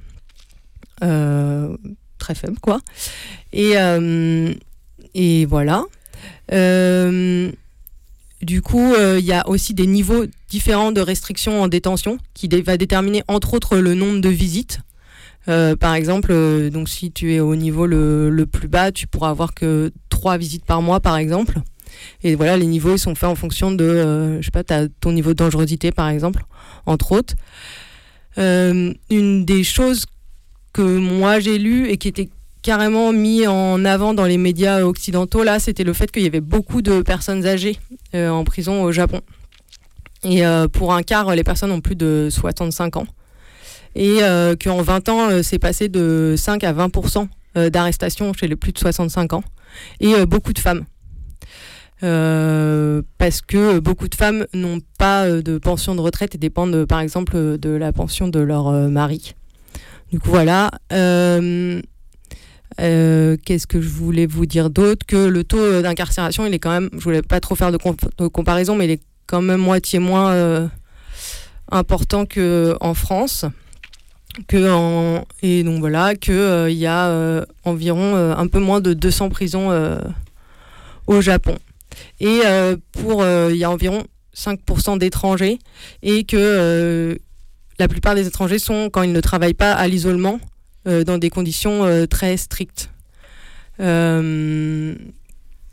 Euh, très faible, quoi. Et, euh, et voilà. Euh, du coup, euh, il y a aussi des niveaux différents de restrictions en détention qui va déterminer entre autres le nombre de visites. Euh, par exemple, euh, donc si tu es au niveau le, le plus bas, tu pourras avoir que trois visites par mois, par exemple. Et voilà, les niveaux ils sont faits en fonction de, euh, je sais pas, t'as ton niveau de dangerosité, par exemple, entre autres. Euh, une des choses que moi j'ai lues et qui était carrément mis en avant dans les médias occidentaux, là, c'était le fait qu'il y avait beaucoup de personnes âgées euh, en prison au Japon. Et euh, pour un quart, les personnes ont plus de 65 ans. Et euh, qu'en 20 ans, c'est passé de 5 à 20% euh, d'arrestations chez les plus de 65 ans. Et beaucoup de femmes. Parce que beaucoup de femmes n'ont pas de pension de retraite et dépendent, par exemple, de la pension de leur mari. Du coup, voilà. Euh, euh, Qu'est-ce que je voulais vous dire d'autre Que le taux d'incarcération, il est quand même, je voulais pas trop faire de, com- de comparaison, mais il est quand même moitié moins euh, important qu'en France. Que en, et donc voilà, qu'il il y a environ un peu moins de 200 prisons au Japon. Et pour, il y a environ 5% d'étrangers et que la plupart des étrangers sont, quand ils ne travaillent pas, à l'isolement euh, dans des conditions euh, très strictes. Euh,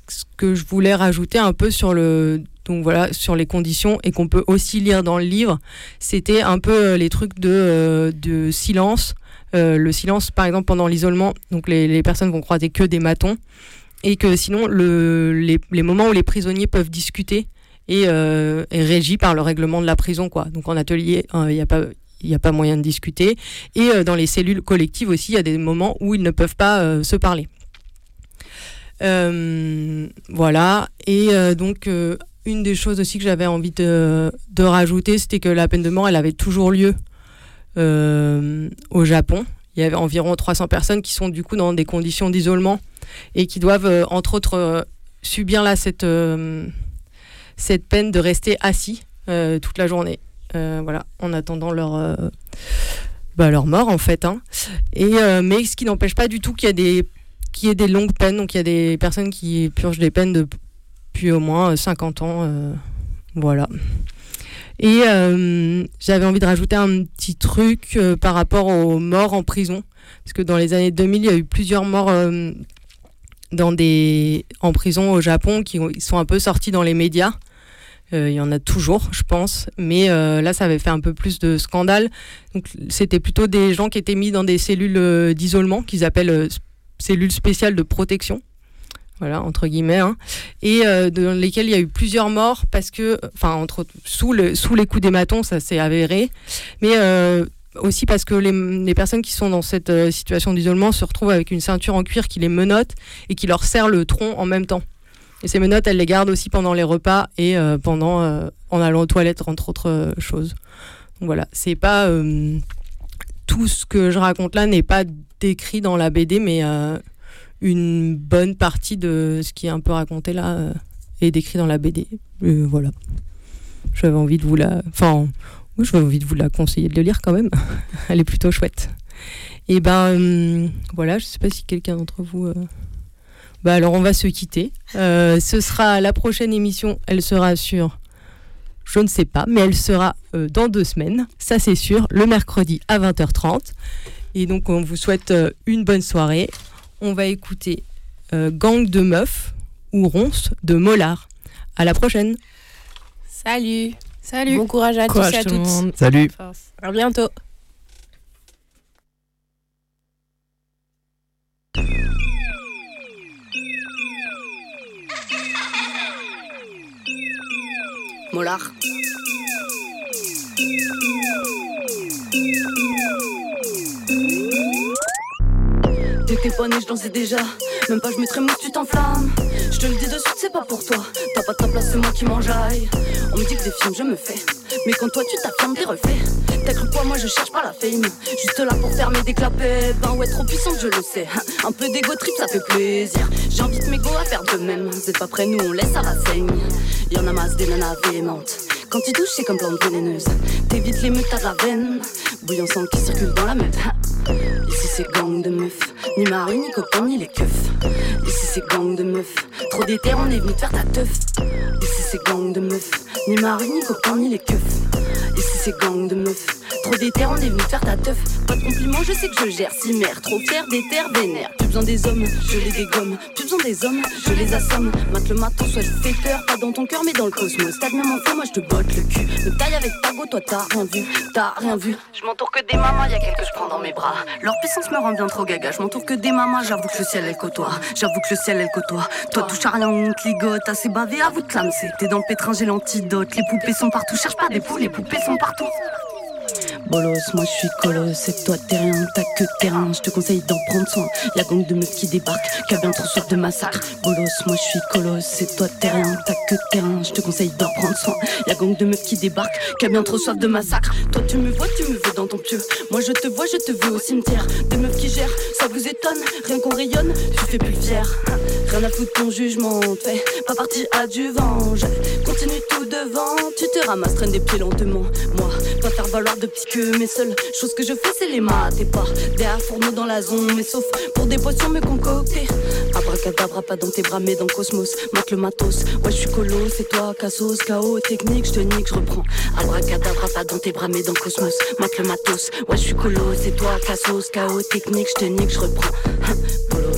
ce que je voulais rajouter un peu sur le donc voilà sur les conditions et qu'on peut aussi lire dans le livre, c'était un peu les trucs de, de silence. Le silence, par exemple, pendant l'isolement, donc les, les personnes vont croiser que des matons, et que sinon le, les, les moments où les prisonniers peuvent discuter est, euh, régi par le règlement de la prison, quoi. Donc en atelier, il n'y a pas il a pas moyen de discuter. Et euh, dans les cellules collectives aussi, il y a des moments où ils ne peuvent pas euh, se parler. Voilà. Et donc, une des choses aussi que j'avais envie de, de rajouter, c'était que la peine de mort, elle avait toujours lieu au Japon. Il y avait environ 300 personnes qui sont du coup dans des conditions d'isolement et qui doivent, entre autres, subir là cette, cette peine de rester assis euh, toute la journée. Euh, voilà, en attendant leur, euh, bah, leur mort en fait. hein. Et, mais ce qui n'empêche pas du tout qu'il y a des ait des longues peines. Donc il y a des personnes qui purgent des peines depuis au moins euh, 50 ans. voilà. Et j'avais envie de rajouter un petit truc par rapport aux morts en prison. Parce que dans les années 2000, il y a eu plusieurs morts dans des... en prison au Japon qui sont un peu sortis dans les médias. Euh, il y en a toujours, je pense. Mais euh, là, ça avait fait un peu plus de scandale. Donc, c'était plutôt des gens qui étaient mis dans des cellules euh, d'isolement, qu'ils appellent cellules spéciales de protection. Voilà, entre guillemets. hein. Et dans lesquelles il y a eu plusieurs morts parce que, enfin, entre, sous, sous les coups des matons, ça s'est avéré. Mais aussi parce que les, personnes qui sont dans cette situation d'isolement se retrouvent avec une ceinture en cuir qui les menotte et qui leur serre le tronc en même temps. Et ces menottes, elles les gardent aussi pendant les repas et euh, pendant euh, en allant aux toilettes, entre autres euh, choses. Donc voilà, c'est pas tout ce que je raconte là n'est pas décrit dans la BD, mais une bonne partie de ce qui est un peu raconté là est décrit dans la BD. Voilà. J'avais envie de vous la, enfin, j'avais envie de vous la conseiller de le lire quand même. [LAUGHS] Elle est plutôt chouette. Et ben voilà, je sais pas si quelqu'un d'entre vous. Bah alors on va se quitter. Euh, ce sera la prochaine émission. Elle sera sur, je ne sais pas, mais elle sera euh, dans deux semaines. Ça c'est sûr, le mercredi à 20h30. Et donc on vous souhaite euh, une bonne soirée. On va écouter euh, Gang de meufs ou Ronce de Mollard. À la prochaine. Salut. Salut. Bon courage à Courage tous et à tout le toutes. monde. Salut. À bientôt. Mollard. T'étais pas je dansais déjà. Même pas, je mettrais mousse, tu t'enflammes. Je le dis de suite, c'est pas pour toi. T'as pas ta place, c'est moi qui m'enjaille. On me dit que des films, je me fais. Mais quand toi, tu t'affirmes, t'es refait. T'as cru quoi, moi, je cherche pas la fame. Juste là pour fermer des clapets. Ben ouais, trop puissante, je le sais. [LAUGHS] Un peu d'égo trip, ça fait plaisir. J'invite mes go à faire de même. Vous êtes pas prêts, nous, on laisse, ça va saigner. Y'en a masse des nanas véhémentes. Quand tu touches, c'est comme plante vénéneuse. T'évites les meutes, t'as de la veine. Bouillon sang qui circule dans la meute. Ici c'est gang de meufs, ni mari, ni copain, ni les keufs. Ici c'est gang de meufs, trop d'éther, on est venu te faire ta teuf. Ici c'est gang de meufs, ni mari, ni copain, ni les keufs. Ici c'est gang de meufs, trop d'éther, on est venu te faire ta teuf. Pas je sais que je gère, si mère, trop fier d'éther, vénère. Plus besoin des hommes, je les dégomme. Plus besoin des hommes, je les assomme. Mate le matin, soit je fais peur, pas dans ton cœur, mais dans le cosmos. T'as même enfant, moi je te botte le cul. Me taille avec ta go, toi t'as rien vu, t'as rien vu. Je m'entoure que des mamans, y'a quelques que je prends dans mes bras. Leur puissance me rend bien trop gaga. Je m'entoure que des mamans, j'avoue que le ciel elle côtoie. J'avoue que le ciel elle côtoie. Toi touche à rien, on te ligote. Assez bavé, à vous de clamser. T'es dans le pétrin, j'ai l'antidote. Les poupées sont partout, cherche pas des poules, les poupées sont partout. Bolos, moi je suis colosse, et toi t'es rien, t'as que terrain, je te conseille d'en prendre soin. Y'a gang de meufs qui débarquent, qui a bien trop soif de massacre. Bolos, moi je suis colosse, et toi t'es rien, t'as que terrain, je te conseille d'en prendre soin. Y'a gang de meufs qui débarquent, qui a bien trop soif de massacre. Toi tu me vois, tu me veux dans ton pieu. Moi je te vois, je te veux au cimetière. Des meufs qui gèrent, ça vous étonne, rien qu'on rayonne, tu fais plus fier. Rien à foutre ton jugement, fais pas partie adjuvant. Je continue tout devant, tu te ramasses, traîne des pieds lentement. Moi, pas faire valoir de petits queues, mais seule chose que je fais, c'est les maths. Et pas derrière fourneau dans la zone, mais sauf pour des potions me concocter. Abracadabra, pas dans tes bras, mais dans cosmos. Mate le matos, ouais, je suis colo, c'est toi, cassos, KO, technique, je te nique, je reprends. Abracadabra, pas dans tes bras, mais dans cosmos. Mate le matos, ouais, je suis colo, c'est toi, cassos, KO, technique, je te nique, je reprends.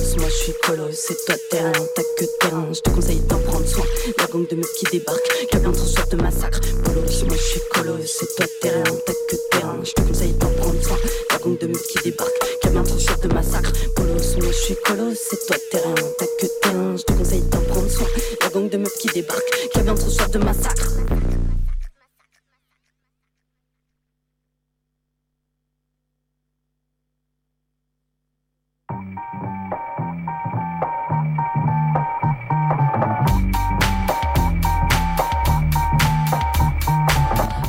Bolos, moi je suis colosse, c'est toi terrain, t'as que terrain, je te conseille d'en prendre soin. La gang de meufs qui débarque, bien trop soif de massacre. Polos, moi je suis colosse, c'est toi terrain, t'as que terrain, je te conseille d'en prendre soin. La gang de meufs qui débarque, bien trop soif de massacre. Polos, moi je suis colosse, c'est toi terrain, t'as que terrain, je te conseille d'en prendre soin. La gang de meufs qui débarque, bien trop soif de massacre.